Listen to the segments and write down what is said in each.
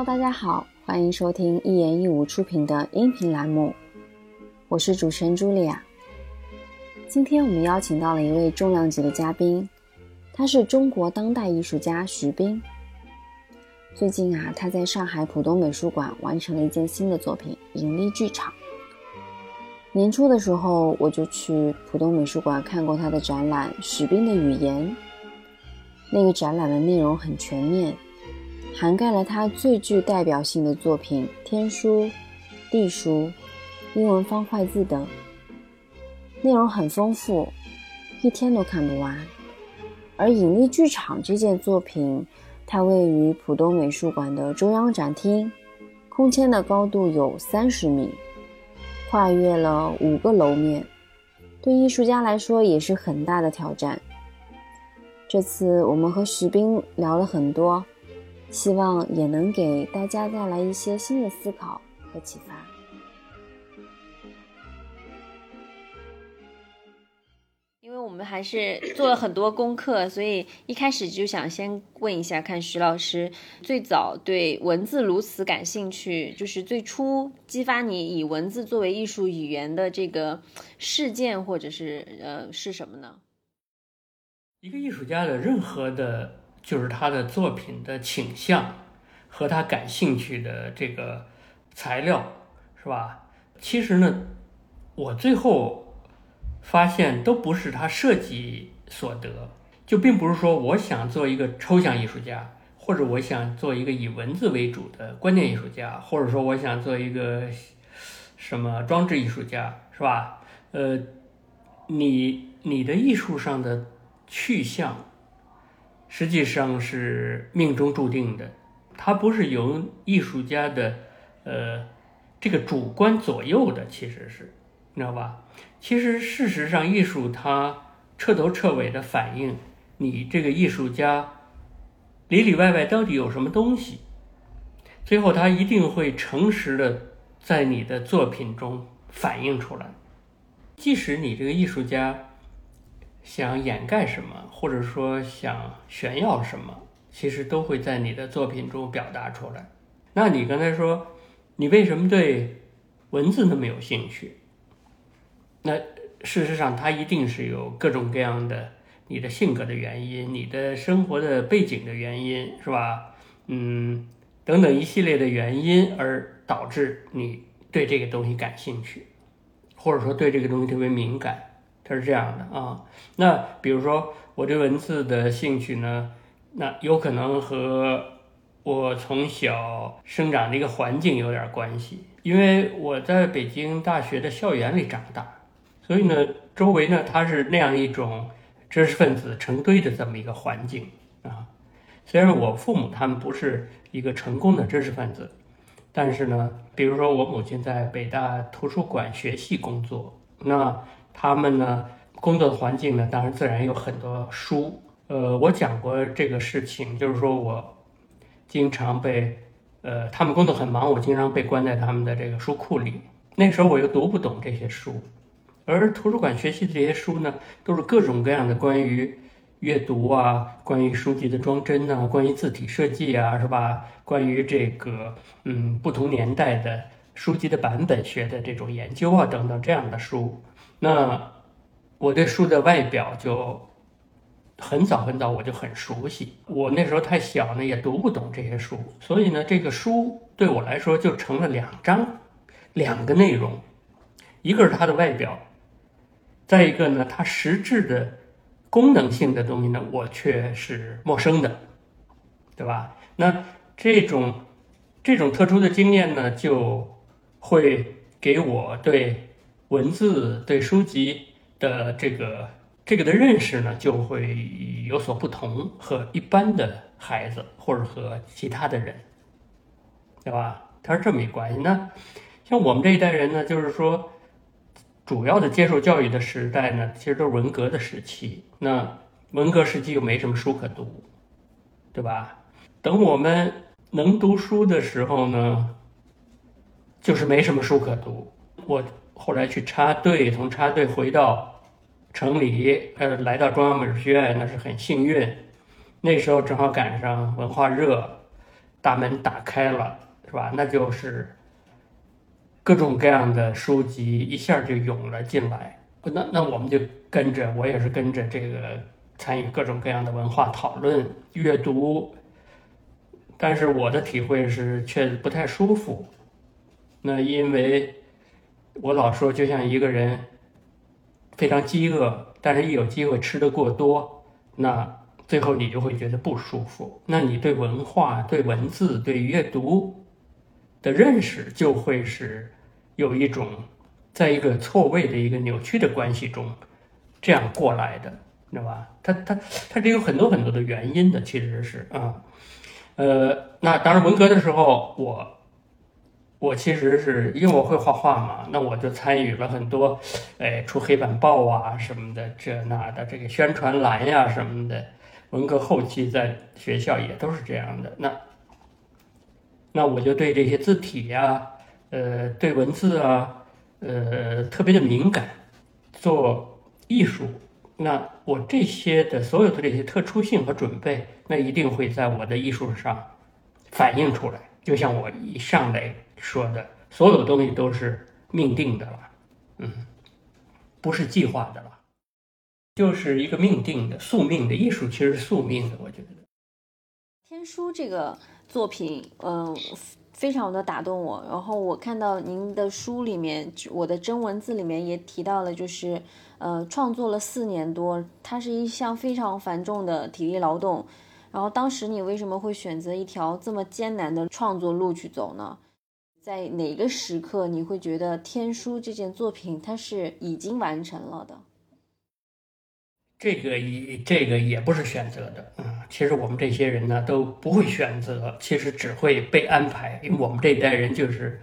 Hello，大家好，欢迎收听一言一舞出品的音频栏目，我是主持人茱莉亚。今天我们邀请到了一位重量级的嘉宾，他是中国当代艺术家徐冰。最近啊，他在上海浦东美术馆完成了一件新的作品《引力剧场》。年初的时候，我就去浦东美术馆看过他的展览《徐冰的语言》。那个展览的内容很全面，涵盖了他最具代表性的作品——天书、地书、英文方块字等，内容很丰富，一天都看不完。而《引力剧场》这件作品，它位于浦东美术馆的中央展厅，空间的高度有三十米。跨越了五个楼面，对艺术家来说也是很大的挑战。这次我们和徐冰聊了很多，希望也能给大家带来一些新的思考和启发。因为我们还是做了很多功课，所以一开始就想先问一下，看徐老师最早对文字如此感兴趣，就是最初激发你以文字作为艺术语言的这个事件，或者是呃是什么呢？一个艺术家的任何的，就是他的作品的倾向和他感兴趣的这个材料，是吧？其实呢，我最后。发现都不是他设计所得，就并不是说我想做一个抽象艺术家，或者我想做一个以文字为主的观念艺术家，或者说我想做一个什么装置艺术家，是吧？呃，你你的艺术上的去向，实际上是命中注定的，它不是由艺术家的呃这个主观左右的，其实是。你知道吧？其实事实上，艺术它彻头彻尾的反映你这个艺术家里里外外到底有什么东西。最后，他一定会诚实的在你的作品中反映出来。即使你这个艺术家想掩盖什么，或者说想炫耀什么，其实都会在你的作品中表达出来。那你刚才说，你为什么对文字那么有兴趣？那事实上，它一定是有各种各样的你的性格的原因，你的生活的背景的原因，是吧？嗯，等等一系列的原因而导致你对这个东西感兴趣，或者说对这个东西特别敏感，它是这样的啊。那比如说我对文字的兴趣呢，那有可能和我从小生长的一个环境有点关系，因为我在北京大学的校园里长大。所以呢，周围呢，它是那样一种知识分子成堆的这么一个环境啊。虽然我父母他们不是一个成功的知识分子，但是呢，比如说我母亲在北大图书馆学系工作，那他们呢工作的环境呢，当然自然有很多书。呃，我讲过这个事情，就是说我经常被呃，他们工作很忙，我经常被关在他们的这个书库里。那时候我又读不懂这些书。而图书馆学习的这些书呢，都是各种各样的关于阅读啊，关于书籍的装帧呐，关于字体设计啊，是吧？关于这个嗯不同年代的书籍的版本学的这种研究啊等等这样的书。那我对书的外表就很早很早我就很熟悉。我那时候太小呢，也读不懂这些书，所以呢，这个书对我来说就成了两章，两个内容，一个是它的外表。再一个呢，它实质的功能性的东西呢，我却是陌生的，对吧？那这种这种特殊的经验呢，就会给我对文字、对书籍的这个这个的认识呢，就会有所不同，和一般的孩子或者和其他的人，对吧？它是这么一关系。那像我们这一代人呢，就是说。主要的接受教育的时代呢，其实都是文革的时期。那文革时期又没什么书可读，对吧？等我们能读书的时候呢，就是没什么书可读。我后来去插队，从插队回到城里，呃，来到中央美术学院，那是很幸运。那时候正好赶上文化热，大门打开了，是吧？那就是各种各样的书籍一下就涌了进来。那那我们就跟着，我也是跟着这个参与各种各样的文化讨论、阅读。但是我的体会是，却不太舒服。那因为我老说，就像一个人非常饥饿，但是一有机会吃的过多，那最后你就会觉得不舒服。那你对文化、对文字、对阅读的认识，就会是有一种。在一个错位的一个扭曲的关系中，这样过来的，知道吧？它它它这有很多很多的原因的，其实是啊，呃，那当然文革的时候，我我其实是因为我会画画嘛，那我就参与了很多，哎，出黑板报啊什么的，这那的这个宣传栏呀什么的。文革后期在学校也都是这样的，那那我就对这些字体呀，呃，对文字啊。呃，特别的敏感，做艺术，那我这些的所有的这些特殊性和准备，那一定会在我的艺术上反映出来。就像我一上来说的，所有东西都是命定的了，嗯，不是计划的了，就是一个命定的宿命的艺术，其实是宿命的。我觉得天书这个作品，嗯。非常的打动我，然后我看到您的书里面，我的真文字里面也提到了，就是，呃，创作了四年多，它是一项非常繁重的体力劳动。然后当时你为什么会选择一条这么艰难的创作路去走呢？在哪个时刻你会觉得《天书》这件作品它是已经完成了的？这个也这个也不是选择的，嗯，其实我们这些人呢都不会选择，其实只会被安排，因为我们这一代人就是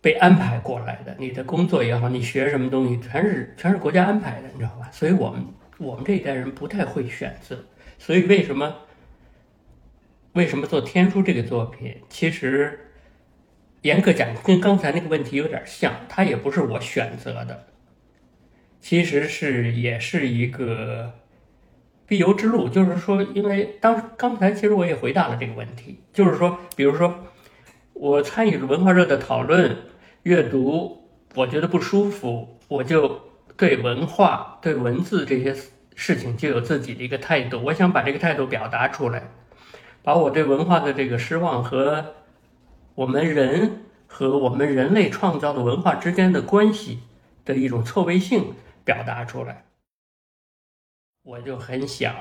被安排过来的。你的工作也好，你学什么东西，全是全是国家安排的，你知道吧？所以我们我们这一代人不太会选择。所以为什么为什么做《天书》这个作品？其实严格讲，跟刚才那个问题有点像，它也不是我选择的。其实是也是一个必由之路，就是说，因为当刚才其实我也回答了这个问题，就是说，比如说我参与了文化热的讨论、阅读，我觉得不舒服，我就对文化、对文字这些事情就有自己的一个态度，我想把这个态度表达出来，把我对文化的这个失望和我们人和我们人类创造的文化之间的关系的一种错位性。表达出来，我就很想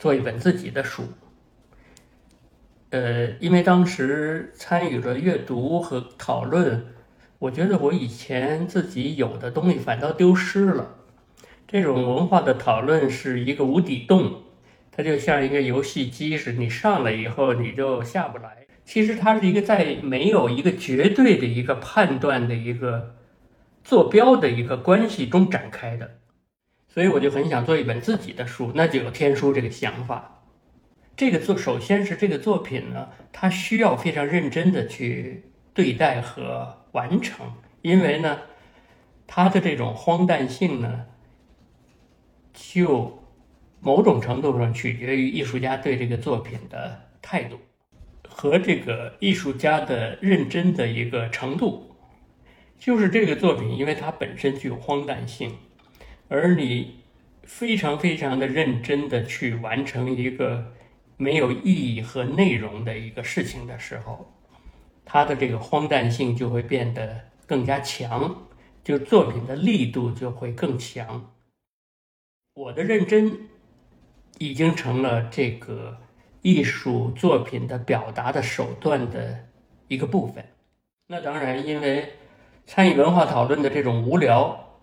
做一本自己的书。呃，因为当时参与了阅读和讨论，我觉得我以前自己有的东西反倒丢失了。这种文化的讨论是一个无底洞，它就像一个游戏机似的，你上来以后你就下不来。其实它是一个在没有一个绝对的一个判断的一个。坐标的一个关系中展开的，所以我就很想做一本自己的书，那就有天书这个想法。这个作首先是这个作品呢，它需要非常认真的去对待和完成，因为呢，它的这种荒诞性呢，就某种程度上取决于艺术家对这个作品的态度和这个艺术家的认真的一个程度。就是这个作品，因为它本身具有荒诞性，而你非常非常的认真的去完成一个没有意义和内容的一个事情的时候，它的这个荒诞性就会变得更加强，就作品的力度就会更强。我的认真已经成了这个艺术作品的表达的手段的一个部分。那当然，因为。参与文化讨论的这种无聊，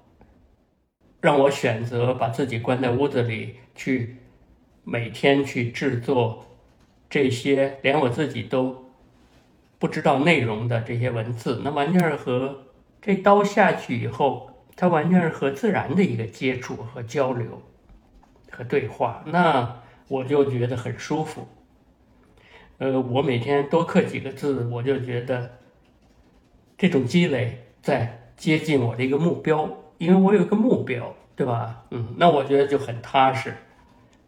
让我选择把自己关在屋子里，去每天去制作这些连我自己都不知道内容的这些文字。那完全是和这刀下去以后，它完全是和自然的一个接触和交流和对话。那我就觉得很舒服。呃，我每天多刻几个字，我就觉得这种积累。在接近我的一个目标，因为我有一个目标，对吧？嗯，那我觉得就很踏实。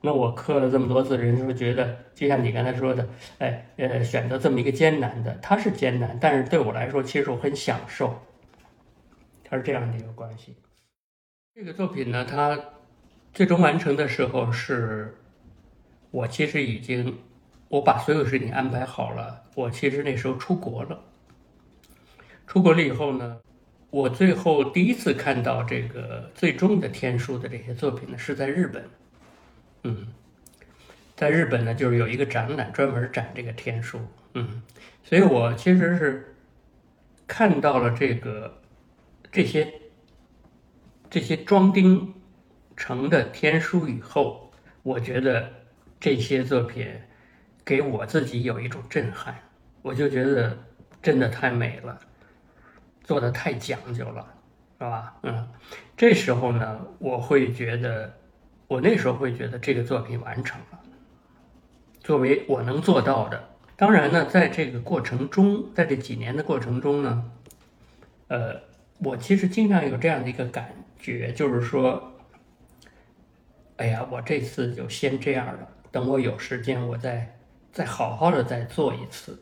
那我刻了这么多字，人是不是觉得就像你刚才说的，哎，呃，选择这么一个艰难的，它是艰难，但是对我来说，其实我很享受，它是这样的一个关系。这个作品呢，它最终完成的时候，是我其实已经我把所有事情安排好了，我其实那时候出国了，出国了以后呢。我最后第一次看到这个最终的天书的这些作品呢，是在日本。嗯，在日本呢，就是有一个展览专门展这个天书。嗯，所以我其实是看到了这个这些这些装订成的天书以后，我觉得这些作品给我自己有一种震撼，我就觉得真的太美了。做的太讲究了，是吧？嗯，这时候呢，我会觉得，我那时候会觉得这个作品完成了。作为我能做到的，当然呢，在这个过程中，在这几年的过程中呢，呃，我其实经常有这样的一个感觉，就是说，哎呀，我这次就先这样了，等我有时间，我再再好好的再做一次，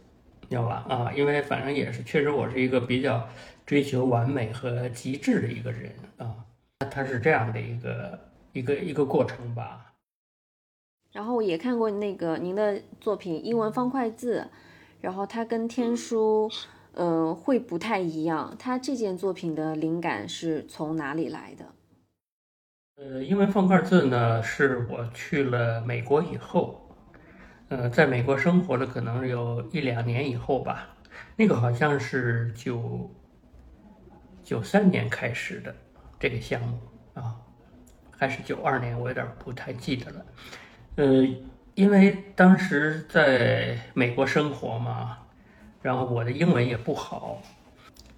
知道吧？啊，因为反正也是，确实我是一个比较。追求完美和极致的一个人啊，他是这样的一个一个一个过程吧。然后也看过那个您的作品英文方块字，然后它跟天书，呃，会不太一样。他这件作品的灵感是从哪里来的？呃，因为方块字呢，是我去了美国以后，呃，在美国生活了可能有一两年以后吧，那个好像是九。九三年开始的这个项目啊，还是九二年，我有点不太记得了。呃，因为当时在美国生活嘛，然后我的英文也不好，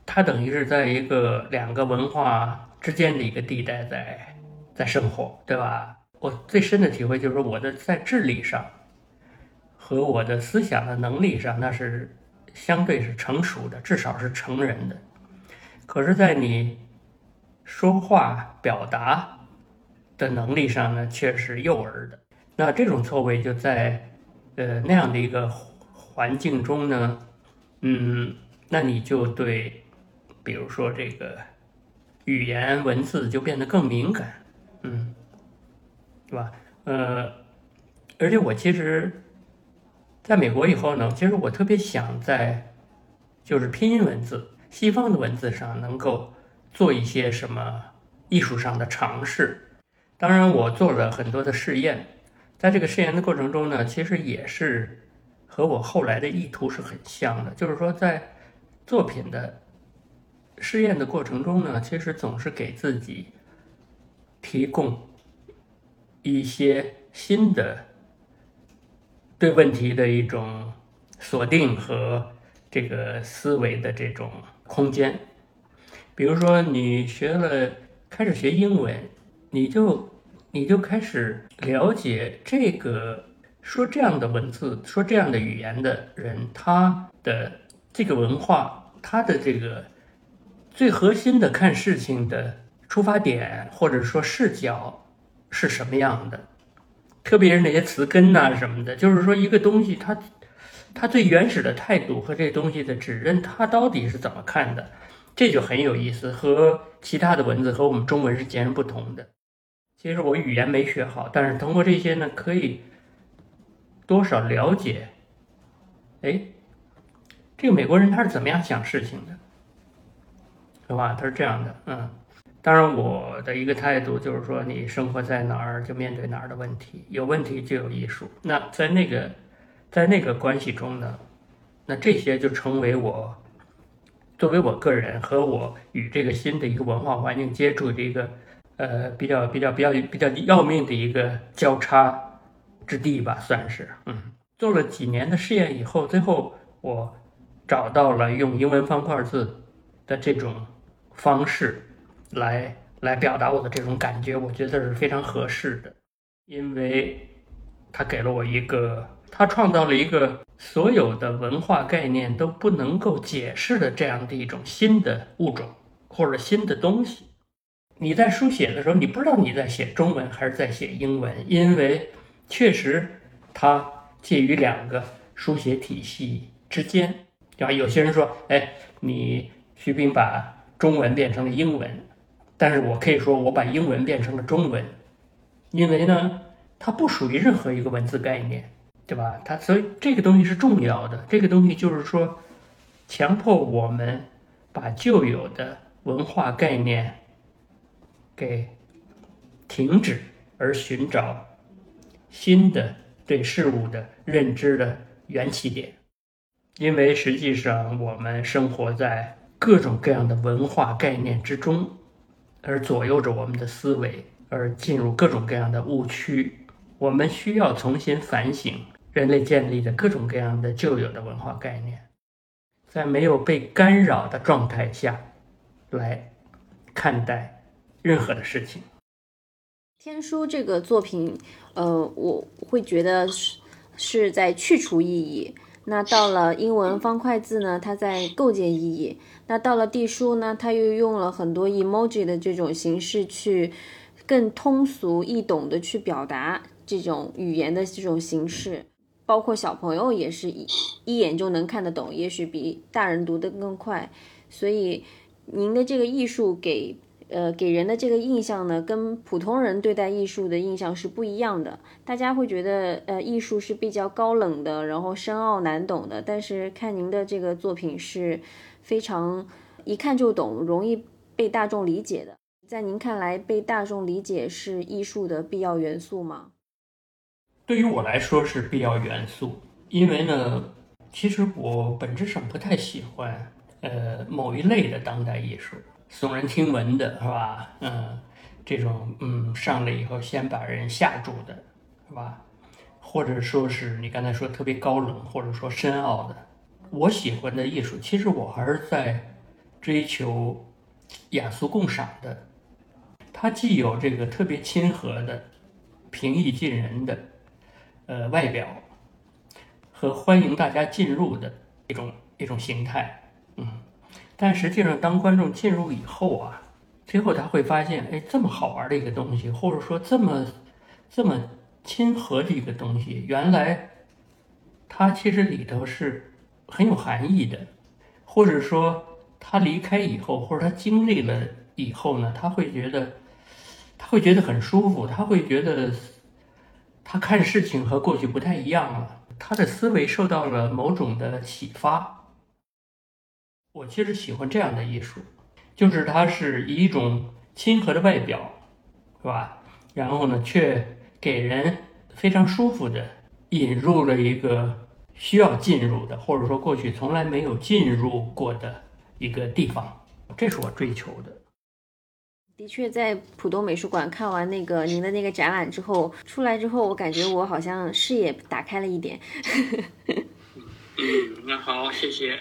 它等于是在一个两个文化之间的一个地带在在生活，对吧？我最深的体会就是，我的在智力上和我的思想的能力上，那是相对是成熟的，至少是成人的。可是，在你说话表达的能力上呢，却是幼儿的。那这种错位就在呃那样的一个环境中呢，嗯，那你就对，比如说这个语言文字就变得更敏感，嗯，对吧？呃，而且我其实在美国以后呢，其实我特别想在就是拼音文字。西方的文字上能够做一些什么艺术上的尝试？当然，我做了很多的试验，在这个试验的过程中呢，其实也是和我后来的意图是很像的。就是说，在作品的试验的过程中呢，其实总是给自己提供一些新的对问题的一种锁定和这个思维的这种。空间，比如说你学了，开始学英文，你就你就开始了解这个说这样的文字、说这样的语言的人，他的这个文化，他的这个最核心的看事情的出发点或者说视角是什么样的，特别是那些词根呐什么的，就是说一个东西它。它最原始的态度和这东西的指认，它到底是怎么看的？这就很有意思，和其他的文字和我们中文是截然不同的。其实我语言没学好，但是通过这些呢，可以多少了解，哎，这个美国人他是怎么样想事情的，是吧？他是这样的，嗯。当然，我的一个态度就是说，你生活在哪儿就面对哪儿的问题，有问题就有艺术。那在那个。在那个关系中呢，那这些就成为我作为我个人和我与这个新的一个文化环境接触的一个呃比较比较比较比较要命的一个交叉之地吧，算是嗯。做了几年的试验以后，最后我找到了用英文方块字的这种方式来来表达我的这种感觉，我觉得是非常合适的，因为它给了我一个。他创造了一个所有的文化概念都不能够解释的这样的一种新的物种或者新的东西。你在书写的时候，你不知道你在写中文还是在写英文，因为确实它介于两个书写体系之间，对吧？有些人说，哎，你徐冰把中文变成了英文，但是我可以说我把英文变成了中文，因为呢，它不属于任何一个文字概念，对吧？它所以这个东西是重要的，这个东西就是说，强迫我们把旧有的文化概念给停止，而寻找新的对事物的认知的缘起点，因为实际上我们生活在。各种各样的文化概念之中，而左右着我们的思维，而进入各种各样的误区。我们需要重新反省人类建立的各种各样的旧有的文化概念，在没有被干扰的状态下，来看待任何的事情。天书这个作品，呃，我会觉得是是在去除意义。那到了英文方块字呢，它在构建意义。那到了地书呢，它又用了很多 emoji 的这种形式去更通俗易懂的去表达这种语言的这种形式，包括小朋友也是一一眼就能看得懂，也许比大人读得更快。所以您的这个艺术给。呃，给人的这个印象呢，跟普通人对待艺术的印象是不一样的。大家会觉得，呃，艺术是比较高冷的，然后深奥难懂的。但是看您的这个作品是非常一看就懂，容易被大众理解的。在您看来，被大众理解是艺术的必要元素吗？对于我来说是必要元素，因为呢，其实我本质上不太喜欢呃某一类的当代艺术。耸人听闻的是吧？嗯，这种嗯上来以后先把人吓住的，是吧？或者说是你刚才说特别高冷，或者说深奥的。我喜欢的艺术，其实我还是在追求雅俗共赏的。它既有这个特别亲和的、平易近人的呃外表，和欢迎大家进入的一种一种形态，嗯。但实际上，当观众进入以后啊，最后他会发现，哎，这么好玩的一个东西，或者说这么这么亲和的一个东西，原来它其实里头是很有含义的，或者说他离开以后，或者他经历了以后呢，他会觉得他会觉得很舒服，他会觉得他看事情和过去不太一样了，他的思维受到了某种的启发。我其实喜欢这样的艺术，就是它是以一种亲和的外表，是吧？然后呢，却给人非常舒服的引入了一个需要进入的，或者说过去从来没有进入过的一个地方，这是我追求的。的确，在浦东美术馆看完那个您的那个展览之后，出来之后，我感觉我好像视野打开了一点。嗯，那好，谢谢。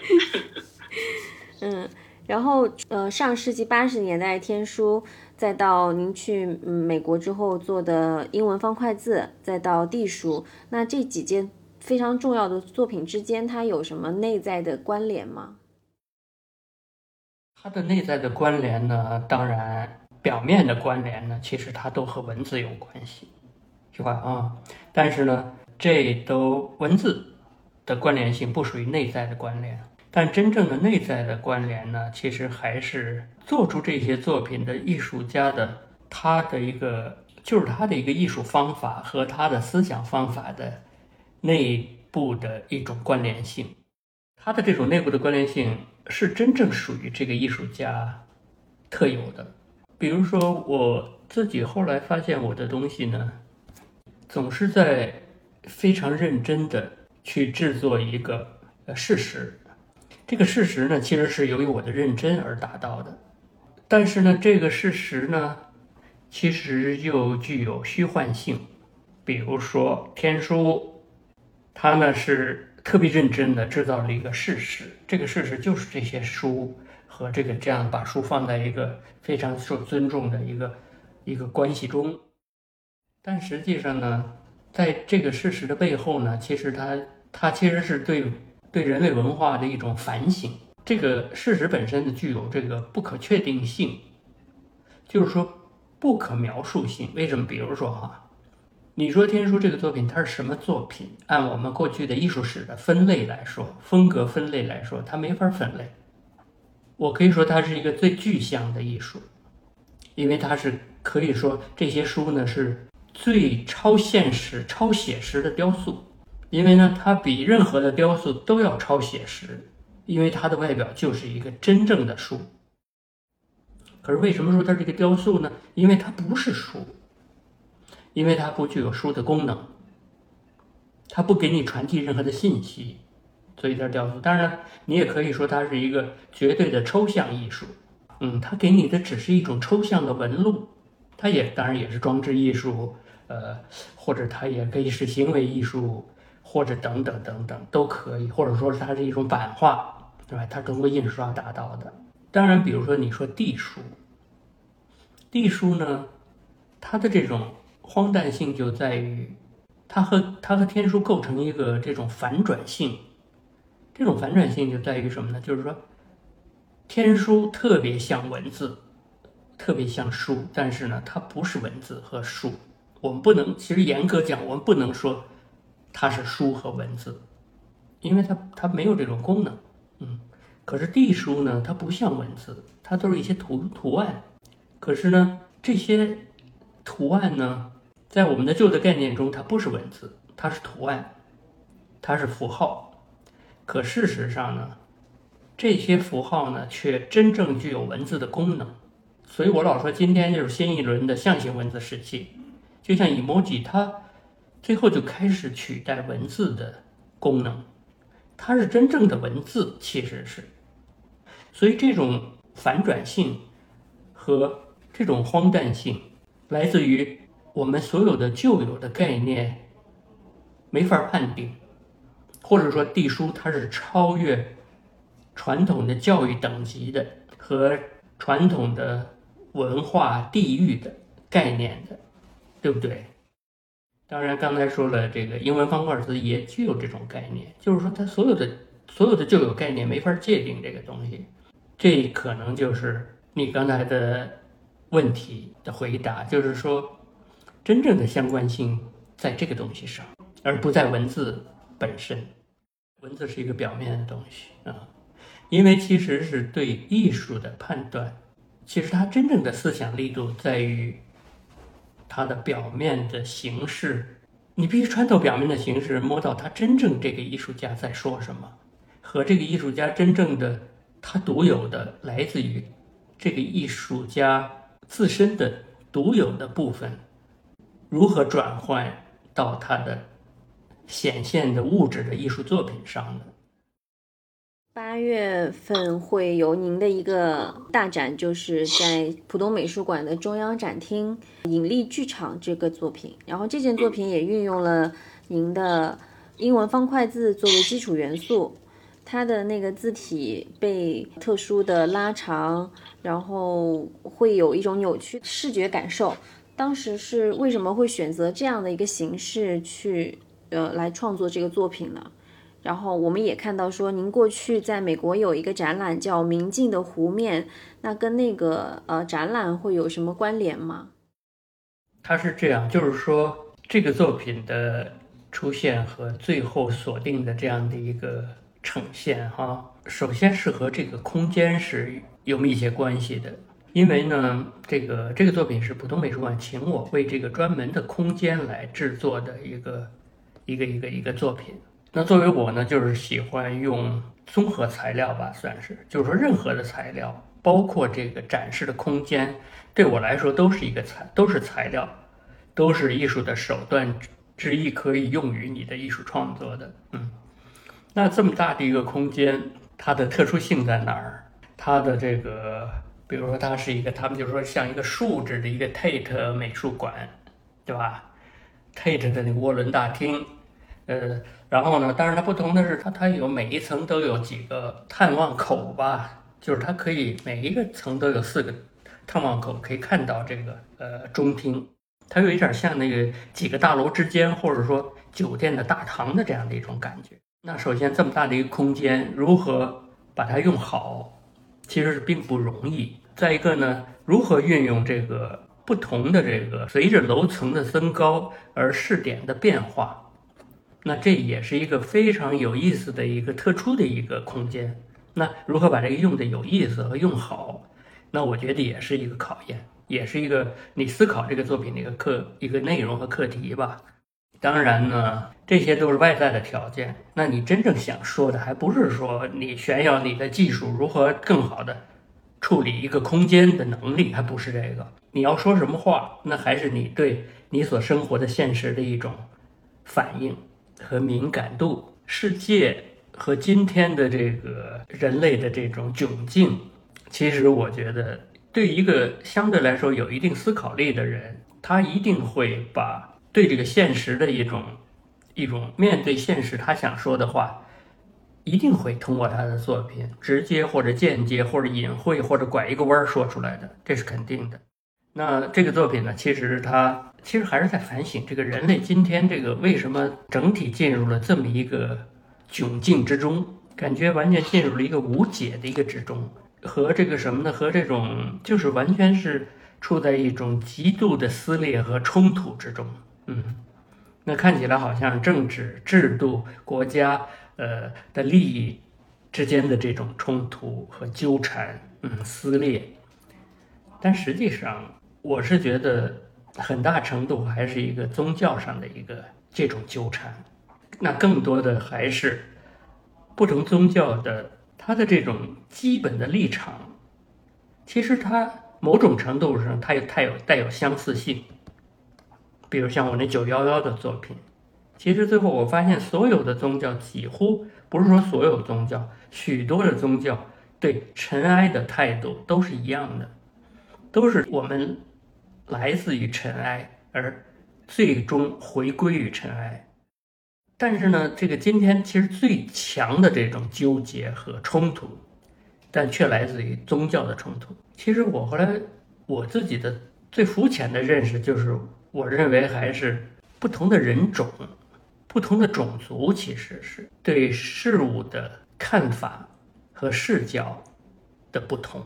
嗯，然后呃，上世纪八十年代天书，再到您去嗯美国之后做的英文方块字，再到地书，那这几件非常重要的作品之间，它有什么内在的关联吗？它的内在的关联呢？当然，表面的关联呢，其实它都和文字有关系，是吧？啊，但是呢，这都文字的关联性不属于内在的关联。但真正的内在的关联呢，其实还是做出这些作品的艺术家的他的一个，就是他的一个艺术方法和他的思想方法的内部的一种关联性。他的这种内部的关联性是真正属于这个艺术家特有的。比如说，我自己后来发现，我的东西呢，总是在非常认真的去制作一个呃事实。这个事实呢，其实是由于我的认真而达到的，但是呢，这个事实呢，其实又具有虚幻性。比如说天书，它呢是特别认真的制造了一个事实，这个事实就是这些书和这个这样把书放在一个非常受尊重的一个一个关系中。但实际上呢，在这个事实的背后呢，其实它它其实是对。对人类文化的一种反省，这个事实本身呢具有这个不可确定性，就是说不可描述性。为什么？比如说哈，你说天书这个作品它是什么作品？按我们过去的艺术史的分类来说，风格分类来说，它没法分类。我可以说它是一个最具象的艺术，因为它是可以说这些书呢是最超现实、超写实的雕塑，因为呢它比任何的雕塑都要超写实，因为它的外表就是一个真正的树。可是为什么说它是一个雕塑呢？因为它不是书。因为它不具有书的功能，它不给你传递任何的信息，所以它是雕塑。当然，你也可以说它是一个绝对的抽象艺术。嗯，它给你的只是一种抽象的纹路，它也当然也是装置艺术，呃，或者它也可以是行为艺术，或者等等等等都可以，或者说是它是一种版画，对吧？它通过印刷达到的。当然，比如说你说地书，地书呢，它的这种。荒诞性就在于，它和它和天书构成一个这种反转性，这种反转性就在于什么呢？就是说，天书特别像文字，特别像书，但是呢，它不是文字和书。我们不能，其实严格讲，我们不能说它是书和文字，因为它它没有这种功能。嗯，可是地书呢，它不像文字，它都是一些图图案。可是呢，这些图案呢？在我们的旧的概念中，它不是文字，它是图案，它是符号。可事实上呢，这些符号呢，却真正具有文字的功能。所以我老说，今天就是新一轮的象形文字时期，就像 emoji，它最后就开始取代文字的功能，它是真正的文字，其实是。所以这种反转性和这种荒诞性，来自于。我们所有的旧有的概念没法判定，或者说地书它是超越传统的教育等级的和传统的文化地域的概念的，对不对？当然，刚才说了，这个英文方块字也具有这种概念，就是说它所有的所有的旧有概念没法界定这个东西，这可能就是你刚才的问题的回答，就是说。真正的相关性在这个东西上，而不在文字本身。文字是一个表面的东西啊，因为其实是对艺术的判断，其实它真正的思想力度在于它的表面的形式。你必须穿透表面的形式，摸到他真正这个艺术家在说什么，和这个艺术家真正的他独有的来自于这个艺术家自身的独有的部分。如何转换到它的显现的物质的艺术作品上呢？八月份会有您的一个大展，就是在浦东美术馆的中央展厅《引力剧场》这个作品。然后这件作品也运用了您的英文方块字作为基础元素，它的那个字体被特殊的拉长，然后会有一种扭曲视觉感受。当时是为什么会选择这样的一个形式去呃来创作这个作品呢？然后我们也看到说，您过去在美国有一个展览叫《明镜的湖面》，那跟那个呃展览会有什么关联吗？它是这样，就是说这个作品的出现和最后锁定的这样的一个呈现哈，首先是和这个空间是有密切关系的。因为呢，这个这个作品是浦东美术馆请我为这个专门的空间来制作的一个一个一个一个作品。那作为我呢，就是喜欢用综合材料吧，算是，就是说任何的材料，包括这个展示的空间，对我来说都是一个材，都是材料，都是艺术的手段之一，可以用于你的艺术创作的。嗯，那这么大的一个空间，它的特殊性在哪儿？它的这个。比如说，它是一个，他们就说像一个树脂的一个 Tate 美术馆，对吧？Tate 的那个涡轮大厅，呃，然后呢，但是它不同的是，它它有每一层都有几个探望口吧，就是它可以每一个层都有四个探望口，可以看到这个呃中厅，它有一点像那个几个大楼之间，或者说酒店的大堂的这样的一种感觉。那首先这么大的一个空间，如何把它用好？其实是并不容易。再一个呢，如何运用这个不同的这个随着楼层的增高而视点的变化，那这也是一个非常有意思的一个特殊的一个空间。那如何把这个用的有意思和用好，那我觉得也是一个考验，也是一个你思考这个作品的一个课一个内容和课题吧。当然呢，这些都是外在的条件。那你真正想说的，还不是说你炫耀你的技术如何更好的处理一个空间的能力，还不是这个。你要说什么话，那还是你对你所生活的现实的一种反应和敏感度。世界和今天的这个人类的这种窘境，其实我觉得，对一个相对来说有一定思考力的人，他一定会把。对这个现实的一种一种面对现实，他想说的话，一定会通过他的作品直接或者间接或者隐晦或者拐一个弯儿说出来的，这是肯定的。那这个作品呢，其实他其实还是在反省这个人类今天这个为什么整体进入了这么一个窘境之中，感觉完全进入了一个无解的一个之中，和这个什么呢？和这种就是完全是处在一种极度的撕裂和冲突之中。嗯，那看起来好像政治制度、国家呃的利益之间的这种冲突和纠缠，嗯，撕裂。但实际上，我是觉得很大程度还是一个宗教上的一个这种纠缠。那更多的还是不同宗教的它的这种基本的立场，其实它某种程度上它有它有带有相似性。比如像我那九幺幺的作品，其实最后我发现，所有的宗教几乎不是说所有宗教，许多的宗教对尘埃的态度都是一样的，都是我们来自于尘埃，而最终回归于尘埃。但是呢，这个今天其实最强的这种纠结和冲突，但却来自于宗教的冲突。其实我后来我自己的最肤浅的认识就是。我认为还是不同的人种、不同的种族，其实是对事物的看法和视角的不同，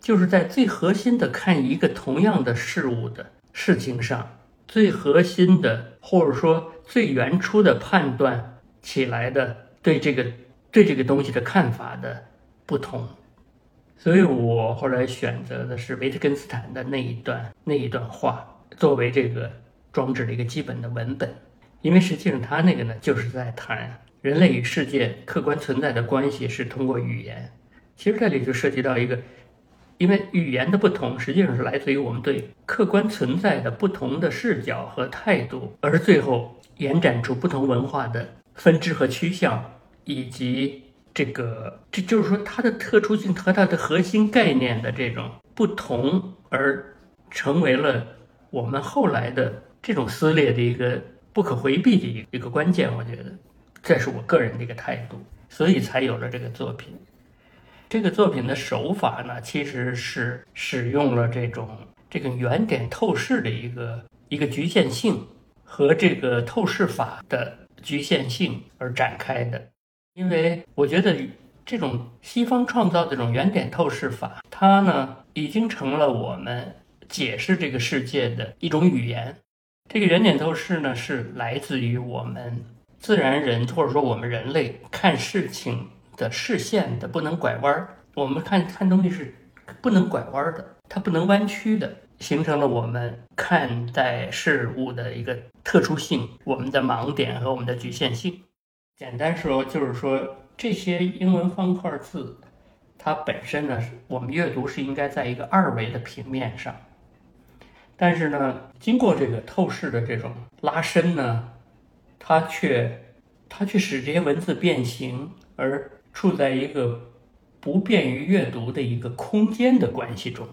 就是在最核心的看一个同样的事物的事情上，最核心的或者说最原初的判断起来的对这个对这个东西的看法的不同，所以我后来选择的是维特根斯坦的那一段那一段话。作为这个装置的一个基本的文本，因为实际上他那个呢，就是在谈人类与世界客观存在的关系是通过语言。其实这里就涉及到一个，因为语言的不同，实际上是来自于我们对客观存在的不同的视角和态度，而最后延展出不同文化的分支和趋向，以及这个，这就是说它的特殊性和它的核心概念的这种不同，而成为了。我们后来的这种撕裂的一个不可回避的一一个关键，我觉得，这是我个人的一个态度，所以才有了这个作品。这个作品的手法呢，其实是使用了这种这个圆点透视的一个一个局限性和这个透视法的局限性而展开的。因为我觉得这种西方创造这种圆点透视法，它呢已经成了我们。解释这个世界的一种语言，这个圆点透视呢，是来自于我们自然人或者说我们人类看事情的视线的不能拐弯儿。我们看看东西是不能拐弯的，它不能弯曲的，形成了我们看待事物的一个特殊性，我们的盲点和我们的局限性。简单说，就是说这些英文方块字，它本身呢，我们阅读是应该在一个二维的平面上。但是呢，经过这个透视的这种拉伸呢，它却它却使这些文字变形，而处在一个不便于阅读的一个空间的关系中。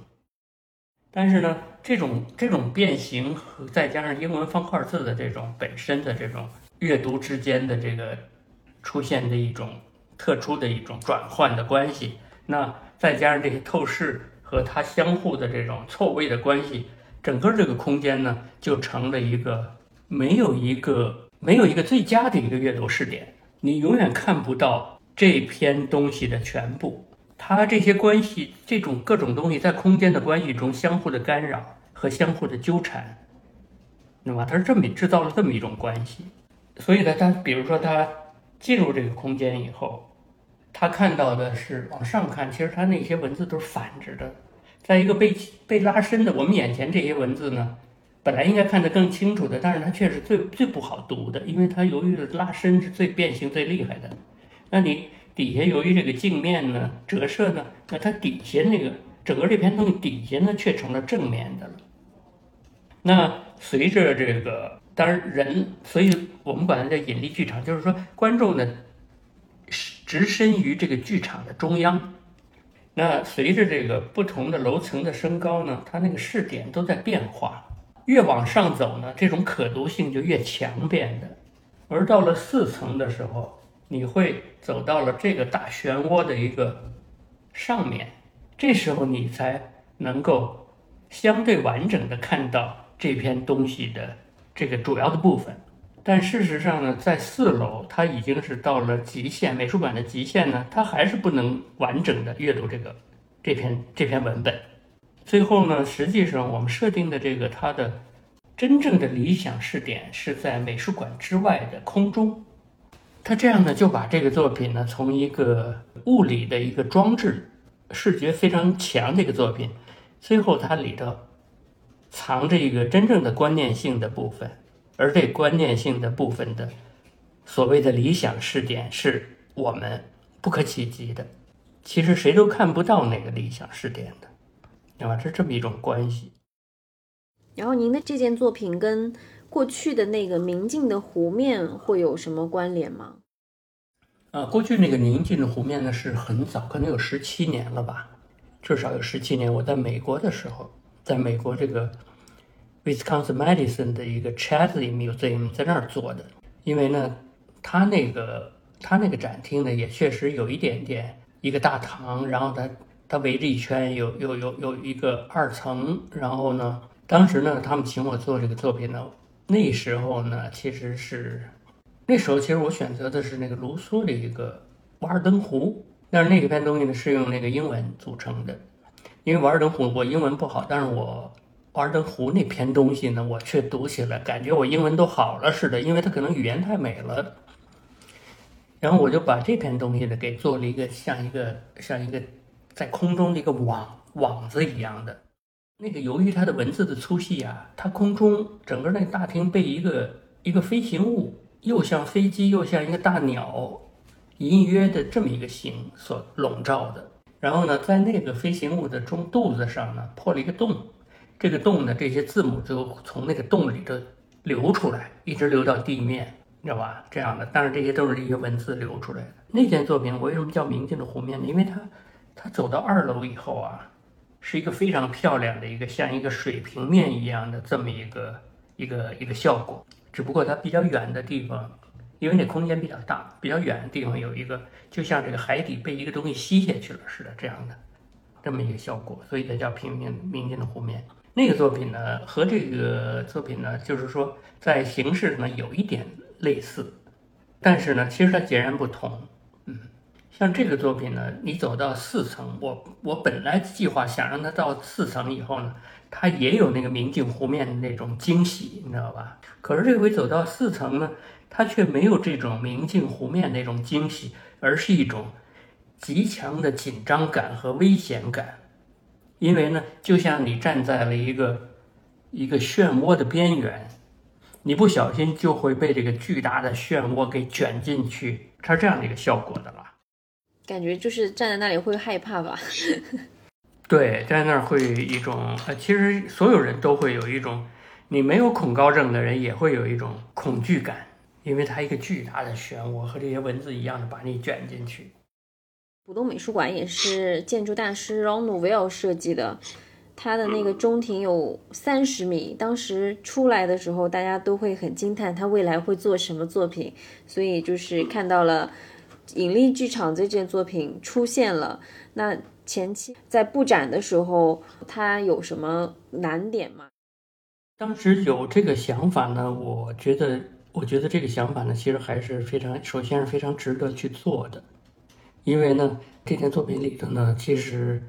但是呢，这种这种变形和再加上英文方块字的这种本身的这种阅读之间的这个出现的一种特殊的一种转换的关系，那再加上这些透视和它相互的这种错位的关系。整个这个空间呢，就成了一个没有一个没有一个最佳的一个阅读视点，你永远看不到这篇东西的全部。它这些关系，这种各种东西在空间的关系中相互的干扰和相互的纠缠，那么？它是这么制造了这么一种关系。所以呢，他比如说他进入这个空间以后，他看到的是往上看，其实他那些文字都是反着的。在一个被被拉伸的我们眼前这些文字呢，本来应该看得更清楚的，但是它却是最最不好读的，因为它由于拉伸是最变形最厉害的。那你底下由于这个镜面呢折射呢，那它底下那个整个这片东西底下呢却成了正面的了。那随着这个。当然，人，所以我们管它叫引力剧场，就是说观众呢，直身于这个剧场的中央。那随着这个不同的楼层的升高呢，它那个视点都在变化。越往上走呢，这种可读性就越强变的。而到了四层的时候，你会走到了这个大漩涡的一个上面，这时候你才能够相对完整的看到这篇东西的。这个主要的部分，但事实上呢，在四楼它已经是到了极限，美术馆的极限呢，它还是不能完整的阅读这个这篇这篇文本。最后呢，实际上我们设定的这个它的真正的理想视点是在美术馆之外的空中。他这样呢，就把这个作品呢，从一个物理的一个装置，视觉非常强的一个作品，最后它里头。藏着一个真正的观念性的部分，而这观念性的部分的所谓的理想视点是我们不可企及的，其实谁都看不到那个理想视点的，对吧？是这么一种关系。然后您的这件作品跟过去的那个宁静的湖面会有什么关联吗？啊，过去那个宁静的湖面呢是很早，可能有十七年了吧，至少有十七年。我在美国的时候。在美国这个 Wisconsin Madison 的一个 Chatley Museum 在那儿做的，因为呢，他那个他那个展厅呢也确实有一点点一个大堂，然后它它围着一圈有有有有一个二层，然后呢，当时呢他们请我做这个作品呢，那时候呢其实是那时候其实我选择的是那个卢梭的一个瓦尔登湖，但是那篇东西呢是用那个英文组成的。因为《瓦尔登湖》，我英文不好，但是我《瓦尔登湖》那篇东西呢，我却读起来感觉我英文都好了似的，因为它可能语言太美了。然后我就把这篇东西呢给做了一个像一个像一个在空中的一个网网子一样的。那个由于它的文字的粗细啊，它空中整个那个大厅被一个一个飞行物，又像飞机又像一个大鸟，隐约的这么一个形所笼罩的。然后呢，在那个飞行物的中肚子上呢破了一个洞，这个洞呢，这些字母就从那个洞里头流出来，一直流到地面，你知道吧？这样的，但是这些都是一些文字流出来的。那件作品我为什么叫明镜的湖面呢？因为它，它走到二楼以后啊，是一个非常漂亮的一个像一个水平面一样的这么一个一个一个效果，只不过它比较远的地方。因为那空间比较大，比较远的地方有一个，就像这个海底被一个东西吸下去了似的，这样的这么一个效果，所以它叫平面明镜的湖面。那个作品呢，和这个作品呢，就是说在形式上呢有一点类似，但是呢，其实它截然不同。像这个作品呢，你走到四层，我我本来计划想让它到四层以后呢，它也有那个明镜湖面的那种惊喜，你知道吧？可是这回走到四层呢。它却没有这种明镜湖面那种惊喜，而是一种极强的紧张感和危险感。因为呢，就像你站在了一个一个漩涡的边缘，你不小心就会被这个巨大的漩涡给卷进去，它是这样的一个效果的了。感觉就是站在那里会害怕吧？对，站在那儿会一种呃，其实所有人都会有一种，你没有恐高症的人也会有一种恐惧感。因为它一个巨大的漩涡和这些文字一样的把你卷进去。浦东美术馆也是建筑大师 Ron Nouvel 设计的，它的那个中庭有三十米。当时出来的时候，大家都会很惊叹他未来会做什么作品。所以就是看到了引力剧场这件作品出现了。那前期在布展的时候，它有什么难点吗？当时有这个想法呢，我觉得。我觉得这个想法呢，其实还是非常，首先是非常值得去做的，因为呢，这件作品里头呢，其实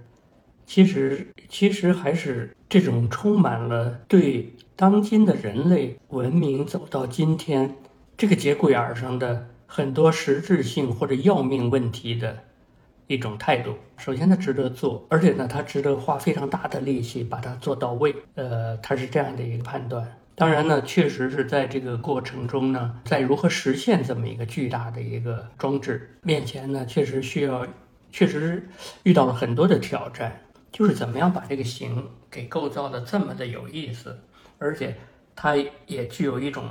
其实其实还是这种充满了对当今的人类文明走到今天这个节骨眼上的很多实质性或者要命问题的一种态度。首先，它值得做，而且呢，它值得花非常大的力气把它做到位。呃，它是这样的一个判断。当然呢，确实是在这个过程中呢，在如何实现这么一个巨大的一个装置面前呢，确实需要，确实遇到了很多的挑战，就是怎么样把这个形给构造的这么的有意思，而且它也具有一种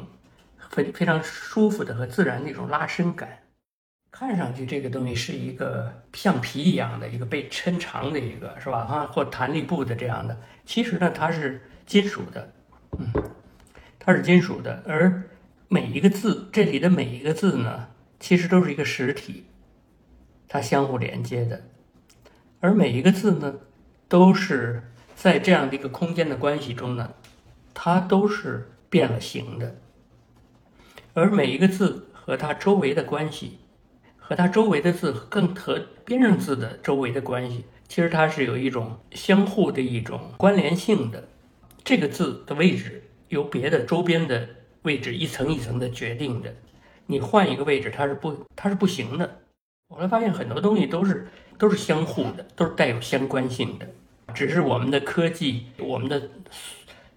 非非常舒服的和自然的一种拉伸感。看上去这个东西是一个橡皮一样的一个被抻长的一个，是吧？哈，或弹力布的这样的，其实呢，它是金属的，嗯。它是金属的，而每一个字，这里的每一个字呢，其实都是一个实体，它相互连接的，而每一个字呢，都是在这样的一个空间的关系中呢，它都是变了形的，而每一个字和它周围的关系，和它周围的字更和边上字的周围的关系，其实它是有一种相互的一种关联性的，这个字的位置。由别的周边的位置一层一层的决定的，你换一个位置，它是不，它是不行的。我会发现很多东西都是都是相互的，都是带有相关性的，只是我们的科技，我们的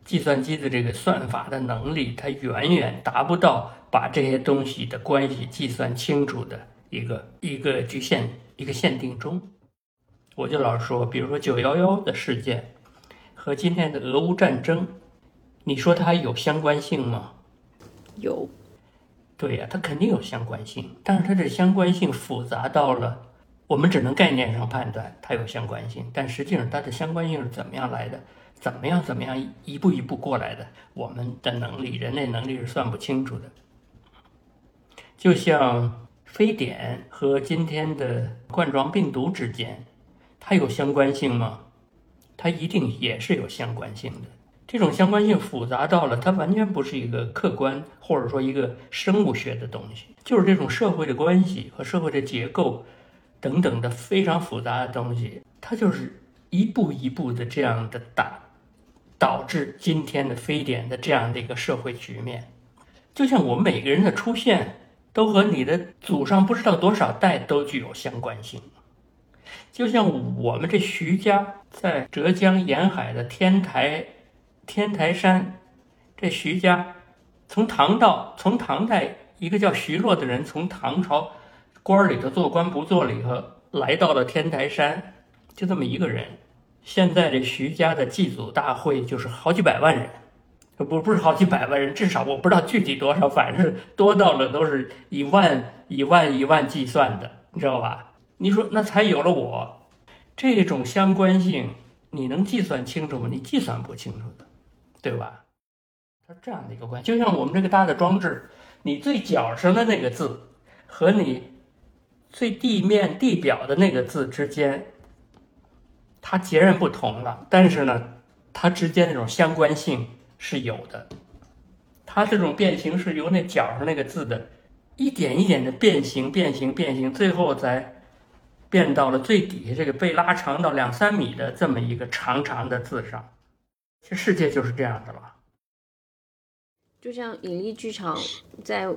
计算机的这个算法的能力，它远远达不到把这些东西的关系计算清楚的一个一个局限一个限定中。我就老说，比如说九幺幺的事件和今天的俄乌战争。你说它有相关性吗？有，对呀，它肯定有相关性，但是它的相关性复杂到了，我们只能概念上判断它有相关性，但实际上它的相关性是怎么样来的？怎么样怎么样一步一步过来的？我们的能力，人类能力是算不清楚的。就像非典和今天的冠状病毒之间，它有相关性吗？它一定也是有相关性的。这种相关性复杂到了，它完全不是一个客观或者说一个生物学的东西，就是这种社会的关系和社会的结构等等的非常复杂的东西，它就是一步一步的这样的打，导致今天的非典的这样的一个社会局面。就像我们每个人的出现，都和你的祖上不知道多少代都具有相关性。就像我们这徐家在浙江沿海的天台。天台山，这徐家，从唐到从唐代，一个叫徐洛的人从唐朝官里头做官不做了以后，来到了天台山，就这么一个人。现在这徐家的祭祖大会就是好几百万人，不不是好几百万人，至少我不知道具体多少，反正多到了都是以万以万以万计算的，你知道吧？你说那才有了我，这种相关性，你能计算清楚吗？你计算不清楚的。对吧？它这样的一个关系，就像我们这个大的装置，你最角上的那个字和你最地面地表的那个字之间，它截然不同了。但是呢，它之间那种相关性是有的。它这种变形是由那角上那个字的一点一点的变形、变形、变形，最后才变到了最底下这个被拉长到两三米的这么一个长长的字上。这世界就是这样的了，就像引力剧场在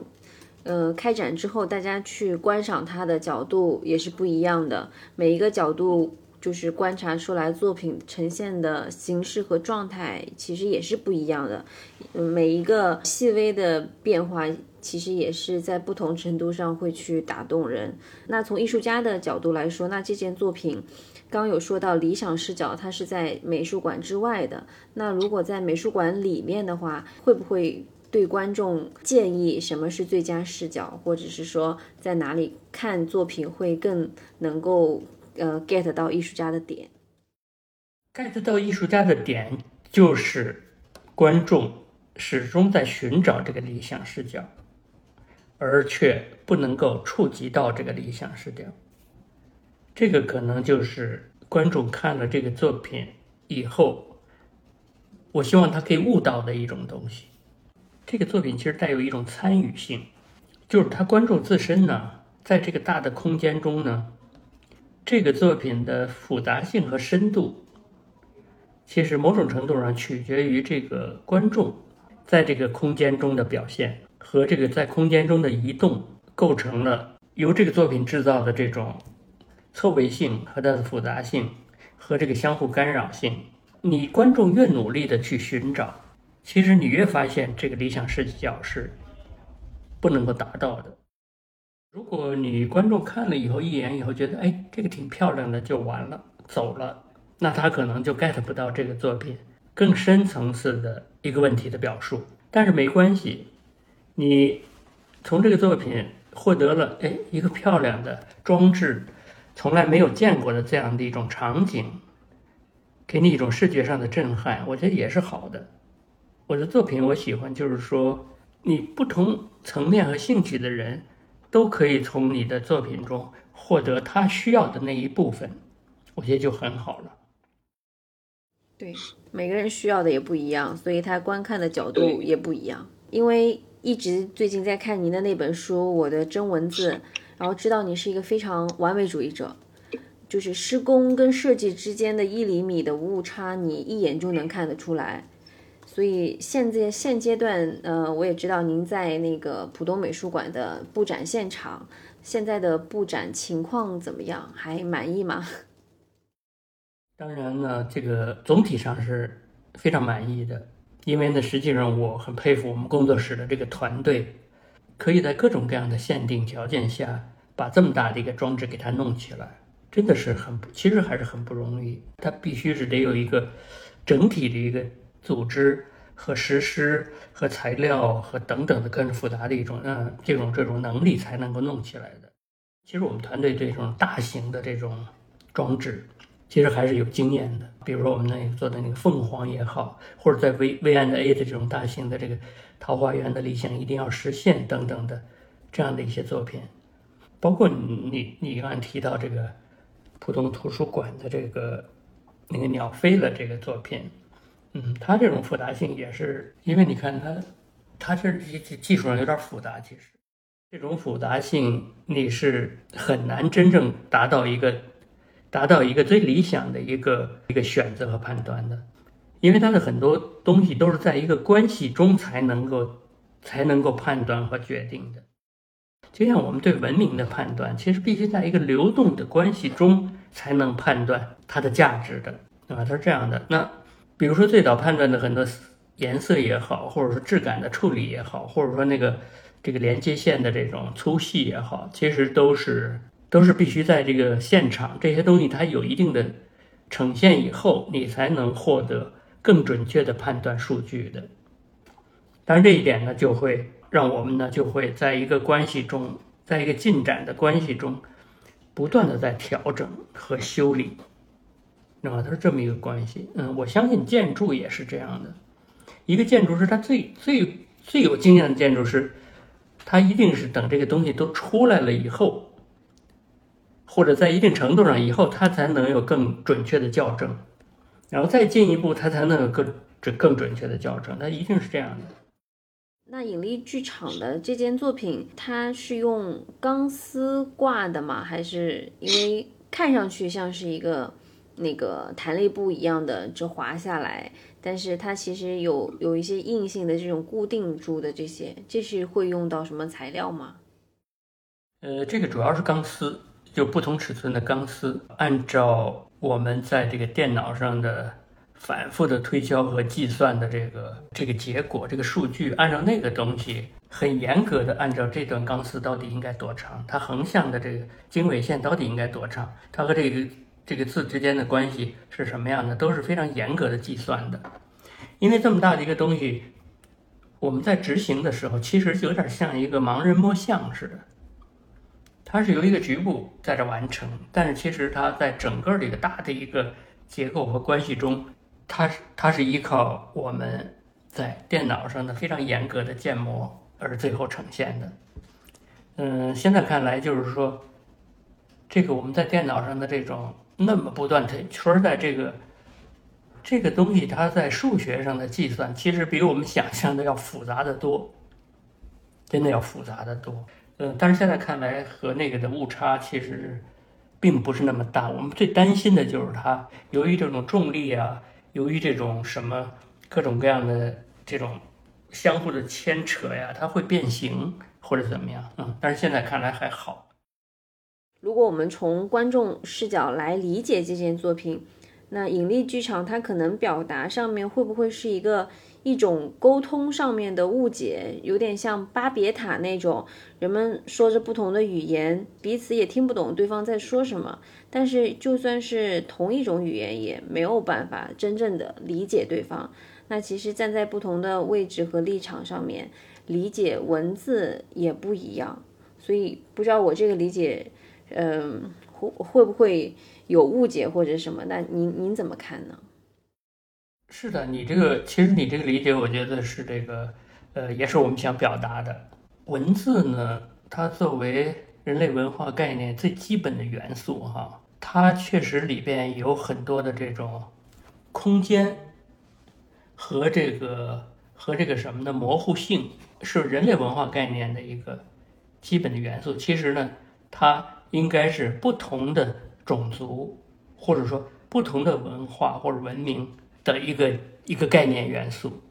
呃开展之后，大家去观赏它的角度也是不一样的。每一个角度就是观察出来作品呈现的形式和状态，其实也是不一样的。每一个细微的变化，其实也是在不同程度上会去打动人。那从艺术家的角度来说，那这件作品。刚有说到理想视角，它是在美术馆之外的。那如果在美术馆里面的话，会不会对观众建议什么是最佳视角，或者是说在哪里看作品会更能够呃 get 到艺术家的点？get 到艺术家的点就是观众始终在寻找这个理想视角，而却不能够触及到这个理想视角。这个可能就是观众看了这个作品以后，我希望他可以悟到的一种东西。这个作品其实带有一种参与性，就是他观众自身呢，在这个大的空间中呢，这个作品的复杂性和深度其实某种程度上取决于这个观众在这个空间中的表现和这个在空间中的移动，构成了由这个作品制造的这种错位性和它的复杂性和这个相互干扰性。你观众越努力的去寻找，其实你越发现这个理想视角是不能够达到的。如果你观众看了以后一眼以后觉得哎这个挺漂亮的就完了走了。那他可能就 get 不到这个作品更深层次的一个问题的表述，但是没关系，你从这个作品获得了哎一个漂亮的装置，从来没有见过的这样的一种场景，给你一种视觉上的震撼，我觉得也是好的。我的作品我喜欢，就是说你不同层面和兴趣的人都可以从你的作品中获得他需要的那一部分，我觉得就很好了。对，每个人需要的也不一样，所以他观看的角度也不一样。因为一直最近在看您的那本书《我的真文字》，然后知道你是一个非常完美主义者，就是施工跟设计之间的一厘米的误差，你一眼就能看得出来。所以现在现阶段，呃，我也知道您在那个浦东美术馆的布展现场，现在的布展情况怎么样？还满意吗？当然呢，这个总体上是非常满意的，因为呢，实际上我很佩服我们工作室的这个团队，可以在各种各样的限定条件下，把这么大的一个装置给它弄起来，真的是很，其实还是很不容易。它必须是得有一个整体的一个组织和实施和材料和等等的更复杂的一种嗯这种这种能力才能够弄起来的。其实我们团队这种大型的这种装置。其实还是有经验的，比如说我们那做的那个凤凰也好，或者在 V V N A 的这种大型的这个桃花源的理想一定要实现等等的这样的一些作品，包括你你刚才提到这个浦东图书馆的这个那个鸟飞了这个作品，嗯，它这种复杂性也是因为你看它它这技术上有点复杂，其实这种复杂性你是很难真正达到一个。达到一个最理想的一个一个选择和判断的，因为它的很多东西都是在一个关系中才能够才能够判断和决定的。就像我们对文明的判断，其实必须在一个流动的关系中才能判断它的价值的，对吧？它是这样的。那比如说最早判断的很多颜色也好，或者说质感的处理也好，或者说那个这个连接线的这种粗细也好，其实都是。都是必须在这个现场，这些东西它有一定的呈现以后，你才能获得更准确的判断数据的。当然，这一点呢，就会让我们呢，就会在一个关系中，在一个进展的关系中，不断的在调整和修理，啊，它是这么一个关系。嗯，我相信建筑也是这样的。一个建筑师，他最最最有经验的建筑师，他一定是等这个东西都出来了以后。或者在一定程度上以后，他才能有更准确的校正，然后再进一步，他才能有更准更准确的校正。他一定是这样的。那引力剧场的这件作品，它是用钢丝挂的吗？还是因为看上去像是一个那个弹力布一样的，就滑下来？但是它其实有有一些硬性的这种固定住的这些，这是会用到什么材料吗？呃，这个主要是钢丝。就不同尺寸的钢丝，按照我们在这个电脑上的反复的推敲和计算的这个这个结果，这个数据，按照那个东西很严格的按照这段钢丝到底应该多长，它横向的这个经纬线到底应该多长，它和这个这个字之间的关系是什么样的，都是非常严格的计算的。因为这么大的一个东西，我们在执行的时候，其实有点像一个盲人摸象似的。它是由一个局部在这完成，但是其实它在整个这个大的一个结构和关系中，它是它是依靠我们在电脑上的非常严格的建模而最后呈现的。嗯，现在看来就是说，这个我们在电脑上的这种那么不断的，说实在，这个这个东西它在数学上的计算，其实比我们想象的要复杂的多，真的要复杂的多。嗯，但是现在看来和那个的误差其实并不是那么大。我们最担心的就是它由于这种重力啊，由于这种什么各种各样的这种相互的牵扯呀，它会变形或者怎么样，嗯，但是现在看来还好。如果我们从观众视角来理解这件作品，那引力剧场它可能表达上面会不会是一个一种沟通上面的误解，有点像巴别塔那种，人们说着不同的语言，彼此也听不懂对方在说什么，但是就算是同一种语言，也没有办法真正的理解对方。那其实站在不同的位置和立场上面，理解文字也不一样，所以不知道我这个理解。嗯，会会不会有误解或者什么？那您您怎么看呢？是的，你这个其实你这个理解，我觉得是这个，呃，也是我们想表达的。文字呢，它作为人类文化概念最基本的元素，哈，它确实里边有很多的这种空间和这个和这个什么的模糊性，是人类文化概念的一个基本的元素。其实呢，它。应该是不同的种族，或者说不同的文化或者文明的一个一个概念元素。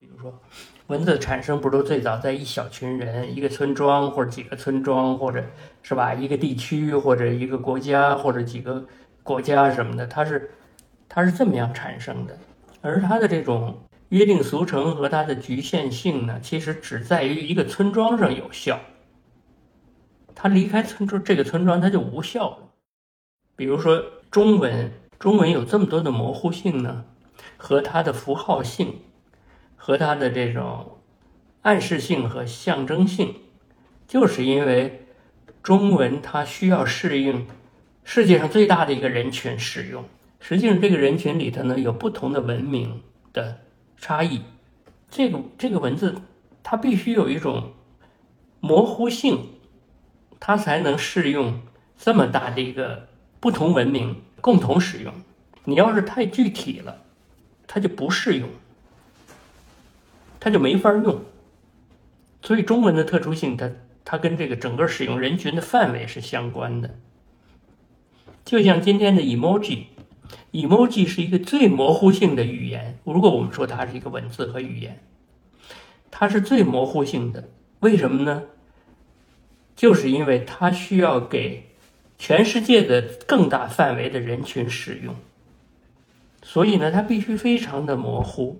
比如说，文字产生不都最早在一小群人、一个村庄或者几个村庄，或者是吧一个地区或者一个国家或者几个国家什么的，它是它是这么样产生的。而它的这种约定俗成和它的局限性呢，其实只在于一个村庄上有效。他离开村庄，这个村庄他就无效了。比如说中文，中文有这么多的模糊性呢，和它的符号性，和它的这种暗示性和象征性，就是因为中文它需要适应世界上最大的一个人群使用。实际上，这个人群里头呢，有不同的文明的差异。这个这个文字，它必须有一种模糊性。它才能适用这么大的一个不同文明共同使用。你要是太具体了，它就不适用，它就没法用。所以中文的特殊性，它它跟这个整个使用人群的范围是相关的。就像今天的 emoji，emoji 是一个最模糊性的语言。如果我们说它是一个文字和语言，它是最模糊性的。为什么呢？就是因为它需要给全世界的更大范围的人群使用，所以呢，它必须非常的模糊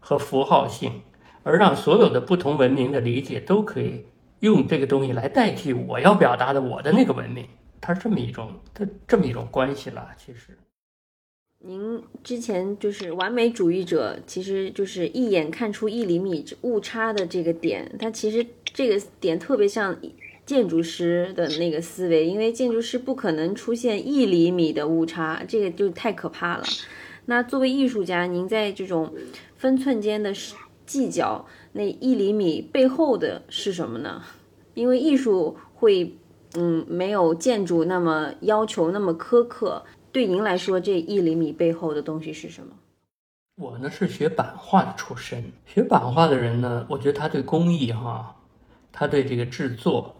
和符号性，而让所有的不同文明的理解都可以用这个东西来代替我要表达的我的那个文明，它是这么一种它这么一种关系了。其实，您之前就是完美主义者，其实就是一眼看出一厘米误差的这个点，它其实这个点特别像。建筑师的那个思维，因为建筑师不可能出现一厘米的误差，这个就太可怕了。那作为艺术家，您在这种分寸间的计较，那一厘米背后的是什么呢？因为艺术会，嗯，没有建筑那么要求那么苛刻。对您来说，这一厘米背后的东西是什么？我呢是学版画的出身，学版画的人呢，我觉得他对工艺哈，他对这个制作。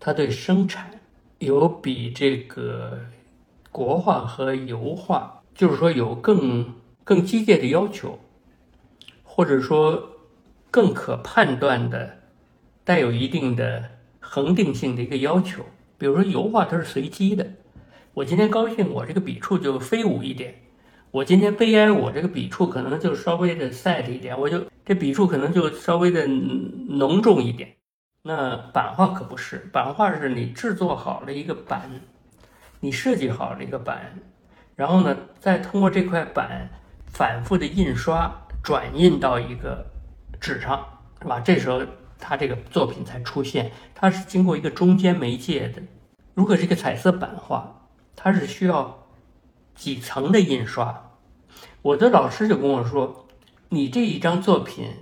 它对生产有比这个国画和油画，就是说有更更激烈的要求，或者说更可判断的、带有一定的恒定性的一个要求。比如说油画，它是随机的。我今天高兴，我这个笔触就飞舞一点；我今天悲哀，我这个笔触可能就稍微的 sad 一点，我就这笔触可能就稍微的浓重一点。那版画可不是，版画是你制作好了一个版，你设计好了一个版，然后呢，再通过这块板反复的印刷转印到一个纸上，是吧？这时候它这个作品才出现，它是经过一个中间媒介的。如果是一个彩色版画，它是需要几层的印刷。我的老师就跟我说，你这一张作品，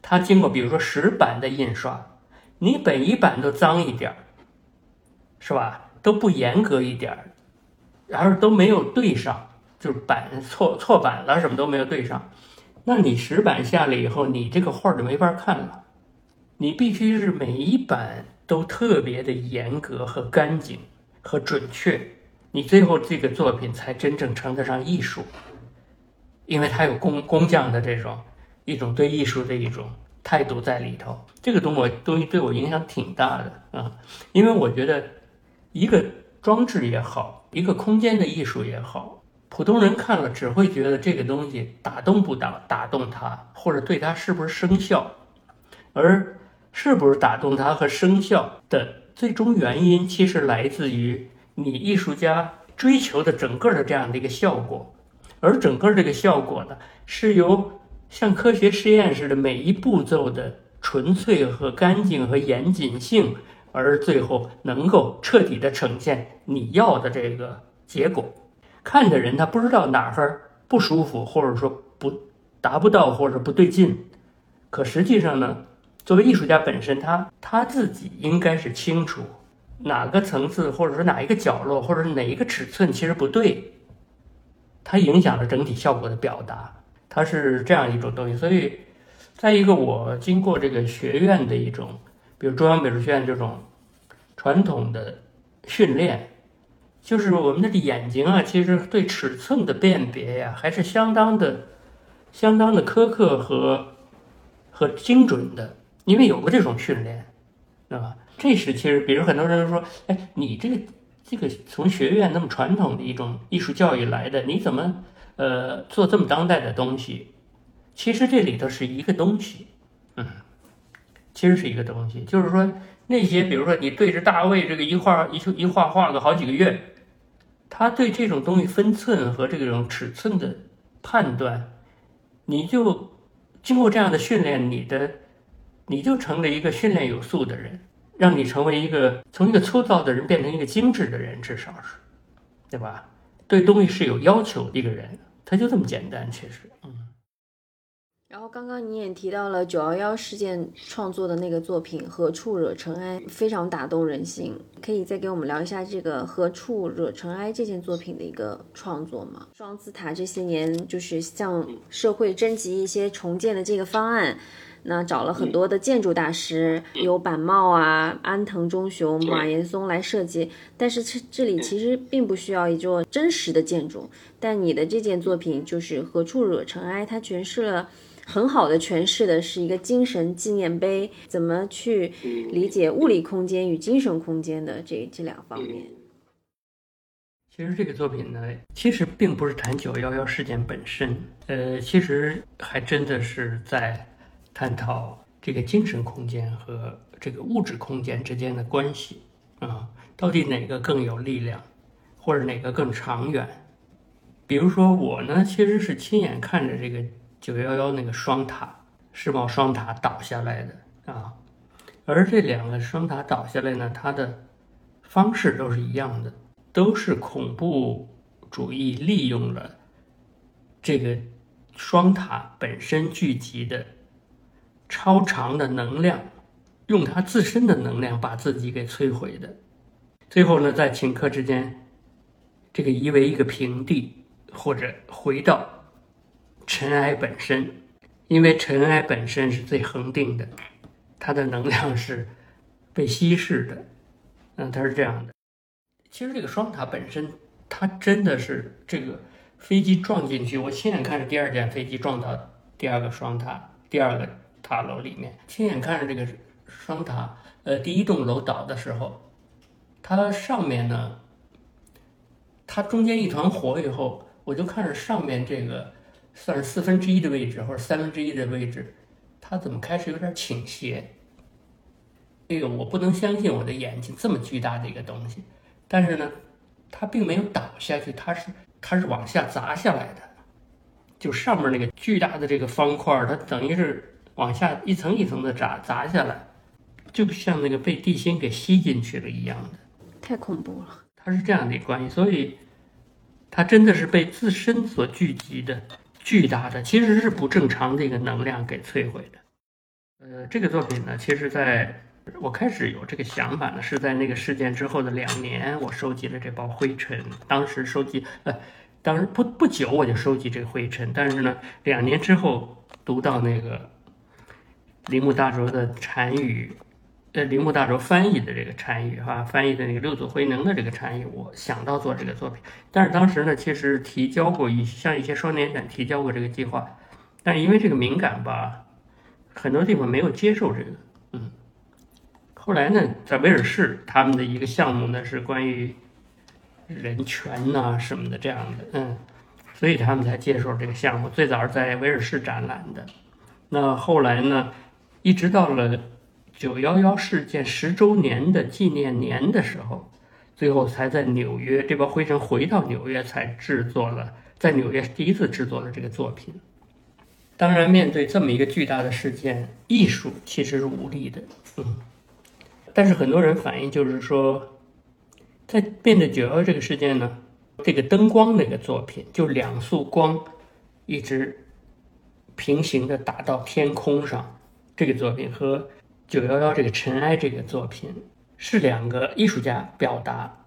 它经过比如说十版的印刷。你每一版都脏一点儿，是吧？都不严格一点儿，然后都没有对上，就是版错错版了，什么都没有对上。那你十版下来以后，你这个画就没法看了。你必须是每一版都特别的严格和干净和准确，你最后这个作品才真正称得上艺术。因为他有工工匠的这种一种对艺术的一种态度在里头。这个东我东西对我影响挺大的啊，因为我觉得一个装置也好，一个空间的艺术也好，普通人看了只会觉得这个东西打动不打打动他，或者对他是不是生效，而是不是打动他和生效的最终原因，其实来自于你艺术家追求的整个的这样的一个效果。而整个这个效果呢，是由像科学实验似的每一步骤的纯粹和干净和严谨性，而最后能够彻底的呈现你要的这个结果。看的人他不知道哪儿不舒服，或者说不达不到或者不对劲，可实际上呢，作为艺术家本身，他他自己应该是清楚哪个层次，或者说哪一个角落，或者哪一个尺寸其实不对。它影响了整体效果的表达，它是这样一种东西。所以，再一个，我经过这个学院的一种，比如中央美术学院这种传统的训练，就是我们的眼睛啊，其实对尺寸的辨别呀，还是相当的、相当的苛刻和和精准的，因为有过这种训练，对吧？这是其实，比如很多人说，哎，你这个。这个从学院那么传统的一种艺术教育来的，你怎么呃做这么当代的东西？其实这里头是一个东西，嗯，其实是一个东西，就是说那些比如说你对着大卫这个一画一一画画个好几个月，他对这种东西分寸和这种尺寸的判断，你就经过这样的训练，你的你就成了一个训练有素的人。让你成为一个从一个粗糙的人变成一个精致的人，至少是，对吧？对东西是有要求的一个人，他就这么简单。其实，嗯。然后刚刚你也提到了九幺幺事件创作的那个作品《何处惹尘埃》，非常打动人心。可以再给我们聊一下这个《何处惹尘埃》这件作品的一个创作吗？双子塔这些年就是向社会征集一些重建的这个方案。那找了很多的建筑大师，有板茂啊、安藤忠雄、马岩松来设计，但是这这里其实并不需要一座真实的建筑。但你的这件作品就是何处惹尘埃，它诠释了很好的诠释的是一个精神纪念碑，怎么去理解物理空间与精神空间的这这两方面。其实这个作品呢，其实并不是谈九幺幺事件本身，呃，其实还真的是在。探讨这个精神空间和这个物质空间之间的关系啊，到底哪个更有力量，或者哪个更长远？比如说我呢，其实是亲眼看着这个九幺幺那个双塔世贸双塔倒下来的啊，而这两个双塔倒下来呢，它的方式都是一样的，都是恐怖主义利用了这个双塔本身聚集的。超长的能量，用它自身的能量把自己给摧毁的，最后呢，在顷刻之间，这个夷为一个平地，或者回到尘埃本身，因为尘埃本身是最恒定的，它的能量是被稀释的，嗯，它是这样的。其实这个双塔本身，它真的是这个飞机撞进去，我亲眼看着第二架飞机撞到第二个双塔，第二个。塔楼里面，亲眼看着这个双塔，呃，第一栋楼倒的时候，它上面呢，它中间一团火以后，我就看着上面这个算是四分之一的位置或者三分之一的位置，它怎么开始有点倾斜？这个我不能相信我的眼睛，这么巨大的一个东西，但是呢，它并没有倒下去，它是它是往下砸下来的，就上面那个巨大的这个方块，它等于是。往下一层一层的砸砸下来，就像那个被地心给吸进去了一样的，太恐怖了。它是这样的关系，所以它真的是被自身所聚集的巨大的，其实是不正常的一个能量给摧毁的。呃，这个作品呢，其实在我开始有这个想法呢，是在那个事件之后的两年，我收集了这包灰尘。当时收集，呃，当时不不久我就收集这个灰尘，但是呢，两年之后读到那个。铃木大拙的禅语，呃铃木大周翻译的这个禅语哈，翻译的那个六祖慧能的这个禅语，我想到做这个作品。但是当时呢，其实提交过一像一些双年展提交过这个计划，但是因为这个敏感吧，很多地方没有接受这个。嗯，后来呢，在威尔士他们的一个项目呢是关于人权呐什么的这样的，嗯，所以他们才接受这个项目。最早是在威尔士展览的，那后来呢，一直到了。九幺幺事件十周年的纪念年的时候，最后才在纽约这帮灰尘回到纽约，才制作了在纽约第一次制作了这个作品。当然，面对这么一个巨大的事件，艺术其实是无力的。嗯，但是很多人反映就是说，在面对九幺幺这个事件呢，这个灯光那个作品，就两束光一直平行的打到天空上，这个作品和。九幺幺这个尘埃这个作品是两个艺术家表达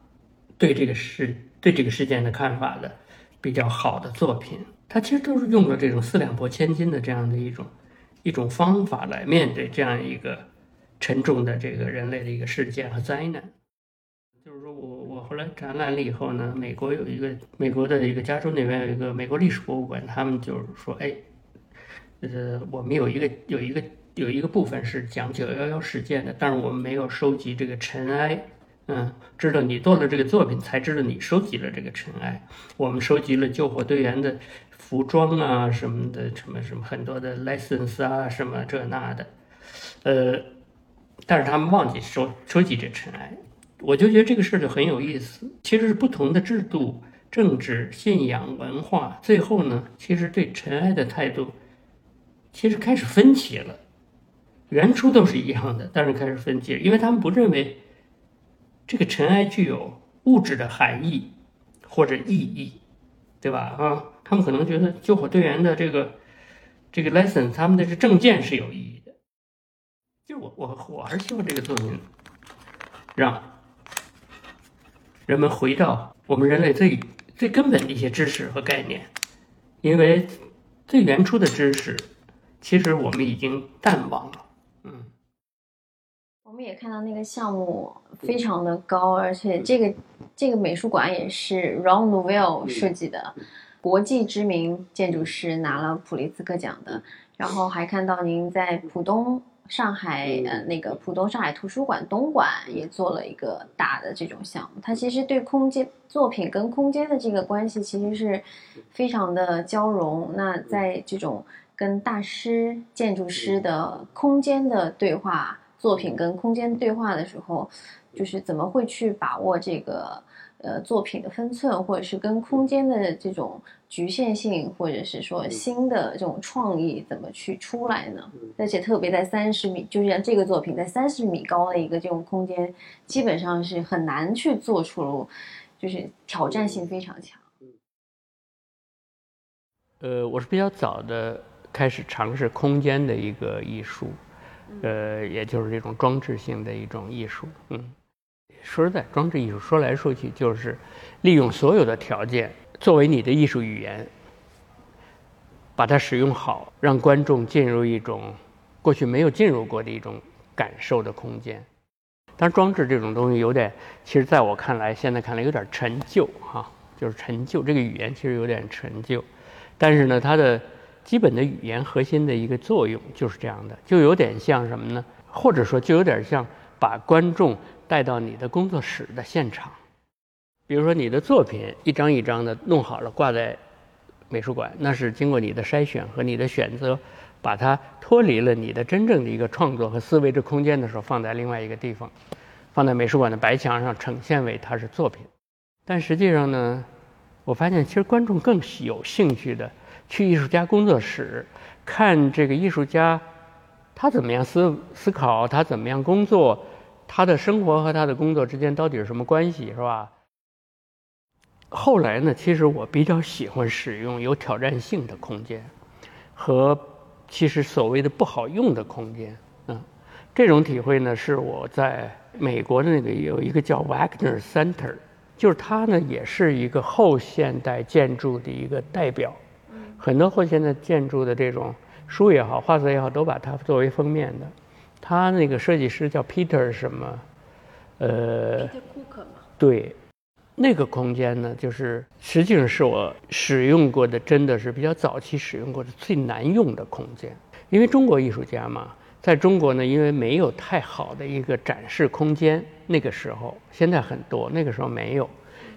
对这个事对这个事件的看法的比较好的作品。它其实都是用了这种四两拨千斤的这样的一种一种方法来面对这样一个沉重的这个人类的一个事件和灾难。就是说我我后来展览了以后呢，美国有一个美国的一个加州那边有一个美国历史博物馆，他们就是说，哎，呃，我们有一个有一个。有一个部分是讲九幺幺事件的，但是我们没有收集这个尘埃。嗯，知道你做了这个作品，才知道你收集了这个尘埃。我们收集了救火队员的服装啊，什么的，什么什么很多的 license 啊，什么这那的。呃，但是他们忘记收收集这尘埃。我就觉得这个事儿就很有意思。其实是不同的制度、政治、信仰、文化，最后呢，其实对尘埃的态度，其实开始分歧了。原初都是一样的，但是开始分解，因为他们不认为这个尘埃具有物质的含义或者意义，对吧？啊，他们可能觉得救火队员的这个这个 lesson，他们的这证件是有意义的。就我我我还是希望这个作品让人们回到我们人类最最根本的一些知识和概念，因为最原初的知识其实我们已经淡忘了。嗯，我们也看到那个项目非常的高，而且这个这个美术馆也是 Ron Nouvel 设计的，国际知名建筑师拿了普利兹克奖的。然后还看到您在浦东上海呃那个浦东上海图书馆东馆也做了一个大的这种项目。它其实对空间作品跟空间的这个关系其实是非常的交融。那在这种跟大师、建筑师的空间的对话，作品跟空间对话的时候，就是怎么会去把握这个呃作品的分寸，或者是跟空间的这种局限性，或者是说新的这种创意怎么去出来呢？而且特别在三十米，就是像这个作品在三十米高的一个这种空间，基本上是很难去做出，就是挑战性非常强。呃，我是比较早的。开始尝试空间的一个艺术，呃，也就是这种装置性的一种艺术。嗯，说实在，装置艺术说来说去就是利用所有的条件作为你的艺术语言，把它使用好，让观众进入一种过去没有进入过的一种感受的空间。但装置这种东西有点，其实在我看来，现在看来有点陈旧哈，就是陈旧。这个语言其实有点陈旧，但是呢，它的。基本的语言核心的一个作用就是这样的，就有点像什么呢？或者说，就有点像把观众带到你的工作室的现场。比如说，你的作品一张一张的弄好了，挂在美术馆，那是经过你的筛选和你的选择，把它脱离了你的真正的一个创作和思维的空间的时候，放在另外一个地方，放在美术馆的白墙上，呈现为它是作品。但实际上呢，我发现其实观众更有兴趣的。去艺术家工作室看这个艺术家，他怎么样思思考，他怎么样工作，他的生活和他的工作之间到底是什么关系，是吧？后来呢，其实我比较喜欢使用有挑战性的空间，和其实所谓的不好用的空间，嗯，这种体会呢，是我在美国的那个有一个叫 Wagner Center，就是它呢也是一个后现代建筑的一个代表。很多后现代建筑的这种书也好，画册也好，都把它作为封面的。他那个设计师叫 Peter 什么？呃，Peter Cook 嘛。对，那个空间呢，就是实际上是我使用过的，真的是比较早期使用过的最难用的空间。因为中国艺术家嘛，在中国呢，因为没有太好的一个展示空间，那个时候现在很多，那个时候没有，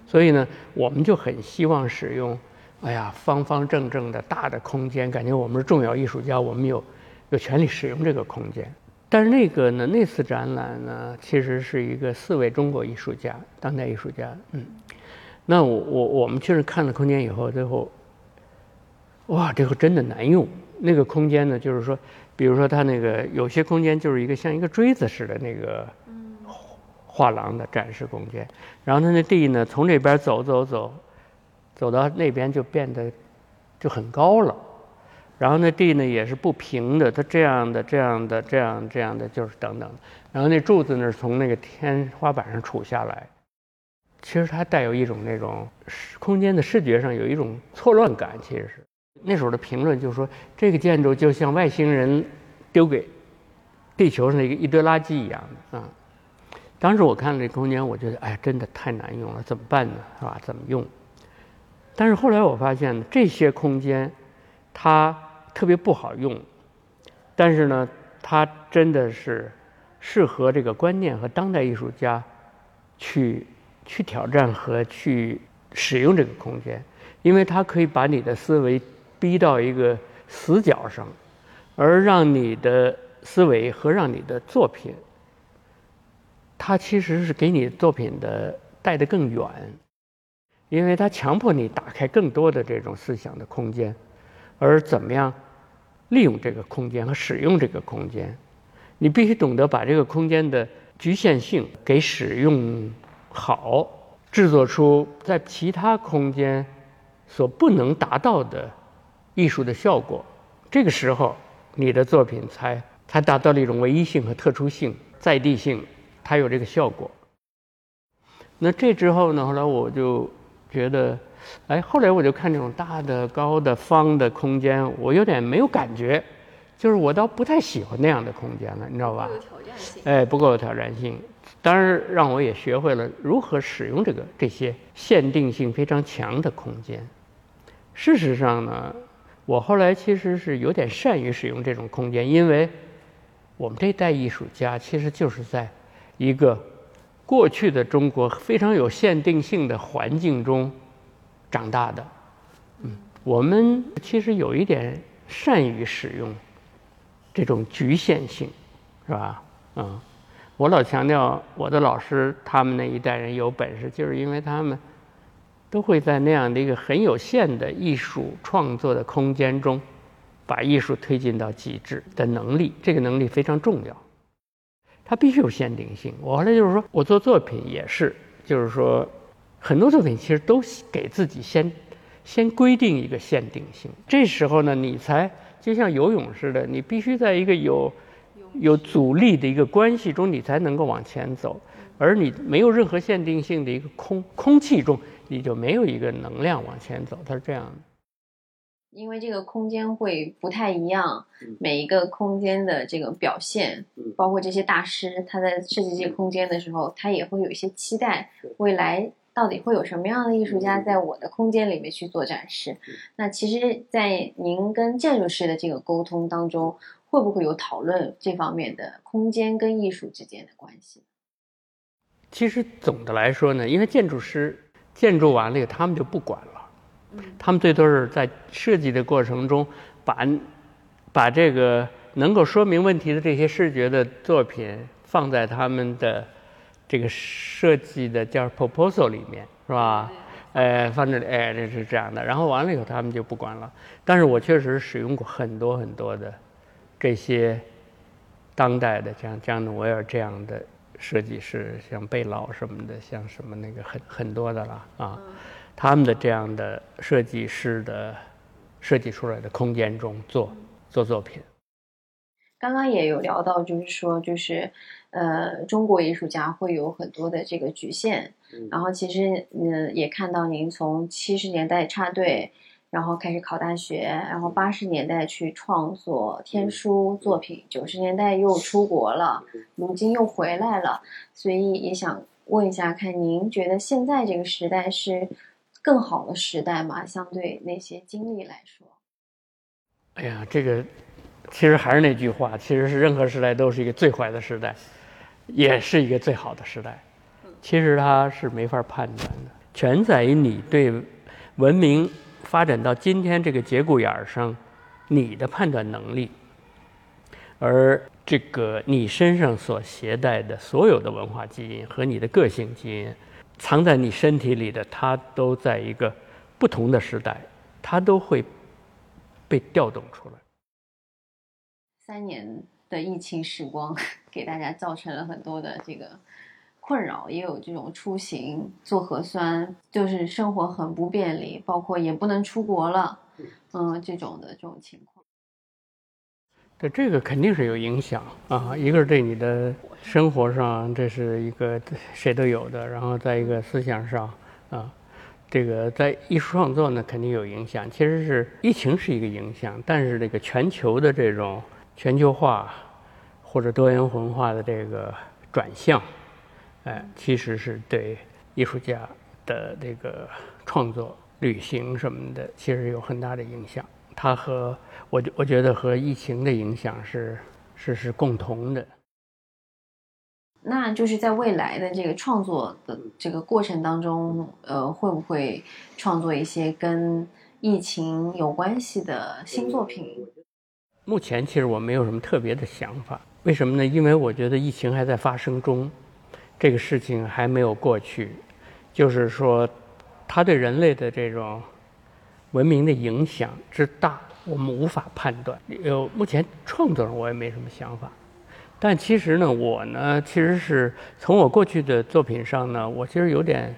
所以呢，我们就很希望使用。哎呀，方方正正的大的空间，感觉我们是重要艺术家，我们有有权利使用这个空间。但是那个呢，那次展览呢，其实是一个四位中国艺术家，当代艺术家。嗯，那我我我们确实看了空间以后，最后，哇，这个真的难用。那个空间呢，就是说，比如说它那个有些空间就是一个像一个锥子似的那个画廊的展示空间，然后它那地呢，从这边走走走。走到那边就变得就很高了，然后那地呢也是不平的，它这样的、这样的、这样、这样的，就是等等。然后那柱子呢从那个天花板上杵下来，其实它带有一种那种空间的视觉上有一种错乱感。其实是那时候的评论就是说，这个建筑就像外星人丢给地球上的一个一堆垃圾一样的啊。当时我看这空间，我觉得哎呀，真的太难用了，怎么办呢？是吧？怎么用？但是后来我发现呢，这些空间它特别不好用，但是呢，它真的是适合这个观念和当代艺术家去去挑战和去使用这个空间，因为它可以把你的思维逼到一个死角上，而让你的思维和让你的作品，它其实是给你作品的带得更远。因为它强迫你打开更多的这种思想的空间，而怎么样利用这个空间和使用这个空间，你必须懂得把这个空间的局限性给使用好，制作出在其他空间所不能达到的艺术的效果。这个时候，你的作品才才达到了一种唯一性和特殊性、在地性，它有这个效果。那这之后呢？后来我就。觉得，哎，后来我就看这种大的、高的、方的空间，我有点没有感觉，就是我倒不太喜欢那样的空间了，你知道吧？有挑战性。哎，不够有挑战性。当然，让我也学会了如何使用这个这些限定性非常强的空间。事实上呢，我后来其实是有点善于使用这种空间，因为我们这代艺术家其实就是在一个。过去的中国非常有限定性的环境中长大的，嗯，我们其实有一点善于使用这种局限性，是吧？嗯，我老强调我的老师他们那一代人有本事，就是因为他们都会在那样的一个很有限的艺术创作的空间中，把艺术推进到极致的能力，这个能力非常重要。它必须有限定性。我后来就是说，我做作品也是，就是说，很多作品其实都给自己先先规定一个限定性。这时候呢，你才就像游泳似的，你必须在一个有有阻力的一个关系中，你才能够往前走。而你没有任何限定性的一个空空气中，你就没有一个能量往前走。它是这样的。因为这个空间会不太一样，每一个空间的这个表现，包括这些大师他在设计这些空间的时候，他也会有一些期待，未来到底会有什么样的艺术家在我的空间里面去做展示？那其实，在您跟建筑师的这个沟通当中，会不会有讨论这方面的空间跟艺术之间的关系？其实总的来说呢，因为建筑师建筑完了以后，他们就不管了。他们最多是在设计的过程中，把把这个能够说明问题的这些视觉的作品放在他们的这个设计的叫 proposal 里面，是吧？呃，放这里，哎，这是这样的。然后完了以后，他们就不管了。但是我确实使用过很多很多的这些当代的像江努维尔这样的设计师，像贝老什么的，像什么那个很很多的了啊。他们的这样的设计师的设计出来的空间中做做作品，刚刚也有聊到，就是说，就是呃，中国艺术家会有很多的这个局限。然后其实嗯，也看到您从七十年代插队然后开始考大学，然后八十年代去创作天书作品，九十年代又出国了，如今又回来了，所以也想问一下，看您觉得现在这个时代是更好的时代嘛？相对那些经历来说？哎呀，这个其实还是那句话，其实是任何时代都是一个最坏的时代，也是一个最好的时代。其实它是没法判断的，全在于你对文明。发展到今天这个节骨眼儿上，你的判断能力，而这个你身上所携带的所有的文化基因和你的个性基因，藏在你身体里的，它都在一个不同的时代，它都会被调动出来。三年的疫情时光，给大家造成了很多的这个。困扰也有这种出行做核酸，就是生活很不便利，包括也不能出国了，嗯，这种的这种情况。对这个肯定是有影响啊，一个是对你的生活上，这是一个谁都有的，然后在一个思想上啊，这个在艺术创作呢肯定有影响。其实是疫情是一个影响，但是这个全球的这种全球化或者多元文化的这个转向。哎，其实是对艺术家的这个创作、旅行什么的，其实有很大的影响。它和我，我觉得和疫情的影响是是是共同的。那就是在未来的这个创作的这个过程当中，呃，会不会创作一些跟疫情有关系的新作品？目前其实我没有什么特别的想法。为什么呢？因为我觉得疫情还在发生中。这个事情还没有过去，就是说，它对人类的这种文明的影响之大，我们无法判断。呃目前创作上我也没什么想法，但其实呢，我呢，其实是从我过去的作品上呢，我其实有点，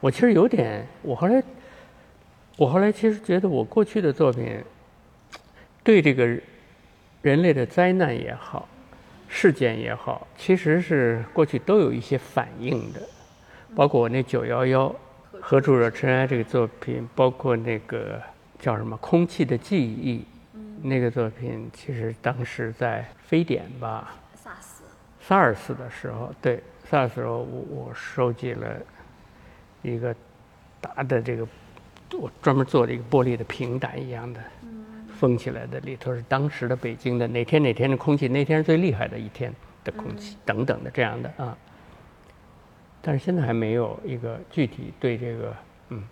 我其实有点，我后来，我后来其实觉得我过去的作品对这个人类的灾难也好。事件也好，其实是过去都有一些反应的，包括我那九幺幺，何处惹尘埃这个作品，包括那个叫什么空气的记忆，那个作品，其实当时在非典吧，SARS，SARS 的时候，对，SARS 时候我我收集了一个大的这个，我专门做了一个玻璃的平胆一样的。封起来的里头是当时的北京的哪天哪天的空气，那天是最厉害的一天的空气等等的这样的啊。但是现在还没有一个具体对这个嗯，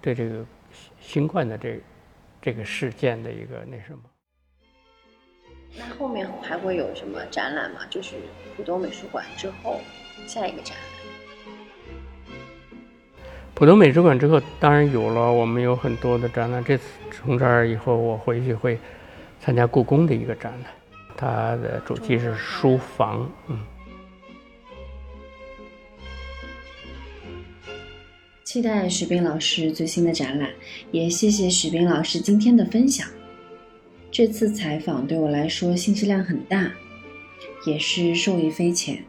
对这个新冠的这这个事件的一个那什么。那后面还会有什么展览吗？就是浦东美术馆之后下一个展览。浦东美术馆之后，当然有了。我们有很多的展览。这次从这儿以后，我回去会参加故宫的一个展览，它的主题是书房。嗯。期待许斌老师最新的展览，也谢谢许斌老师今天的分享。这次采访对我来说信息量很大，也是受益匪浅。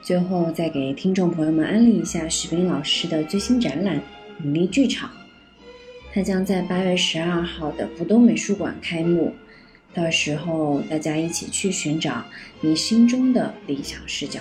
最后再给听众朋友们安利一下许斌老师的最新展览《引力剧场》，它将在八月十二号的浦东美术馆开幕，到时候大家一起去寻找你心中的理想视角。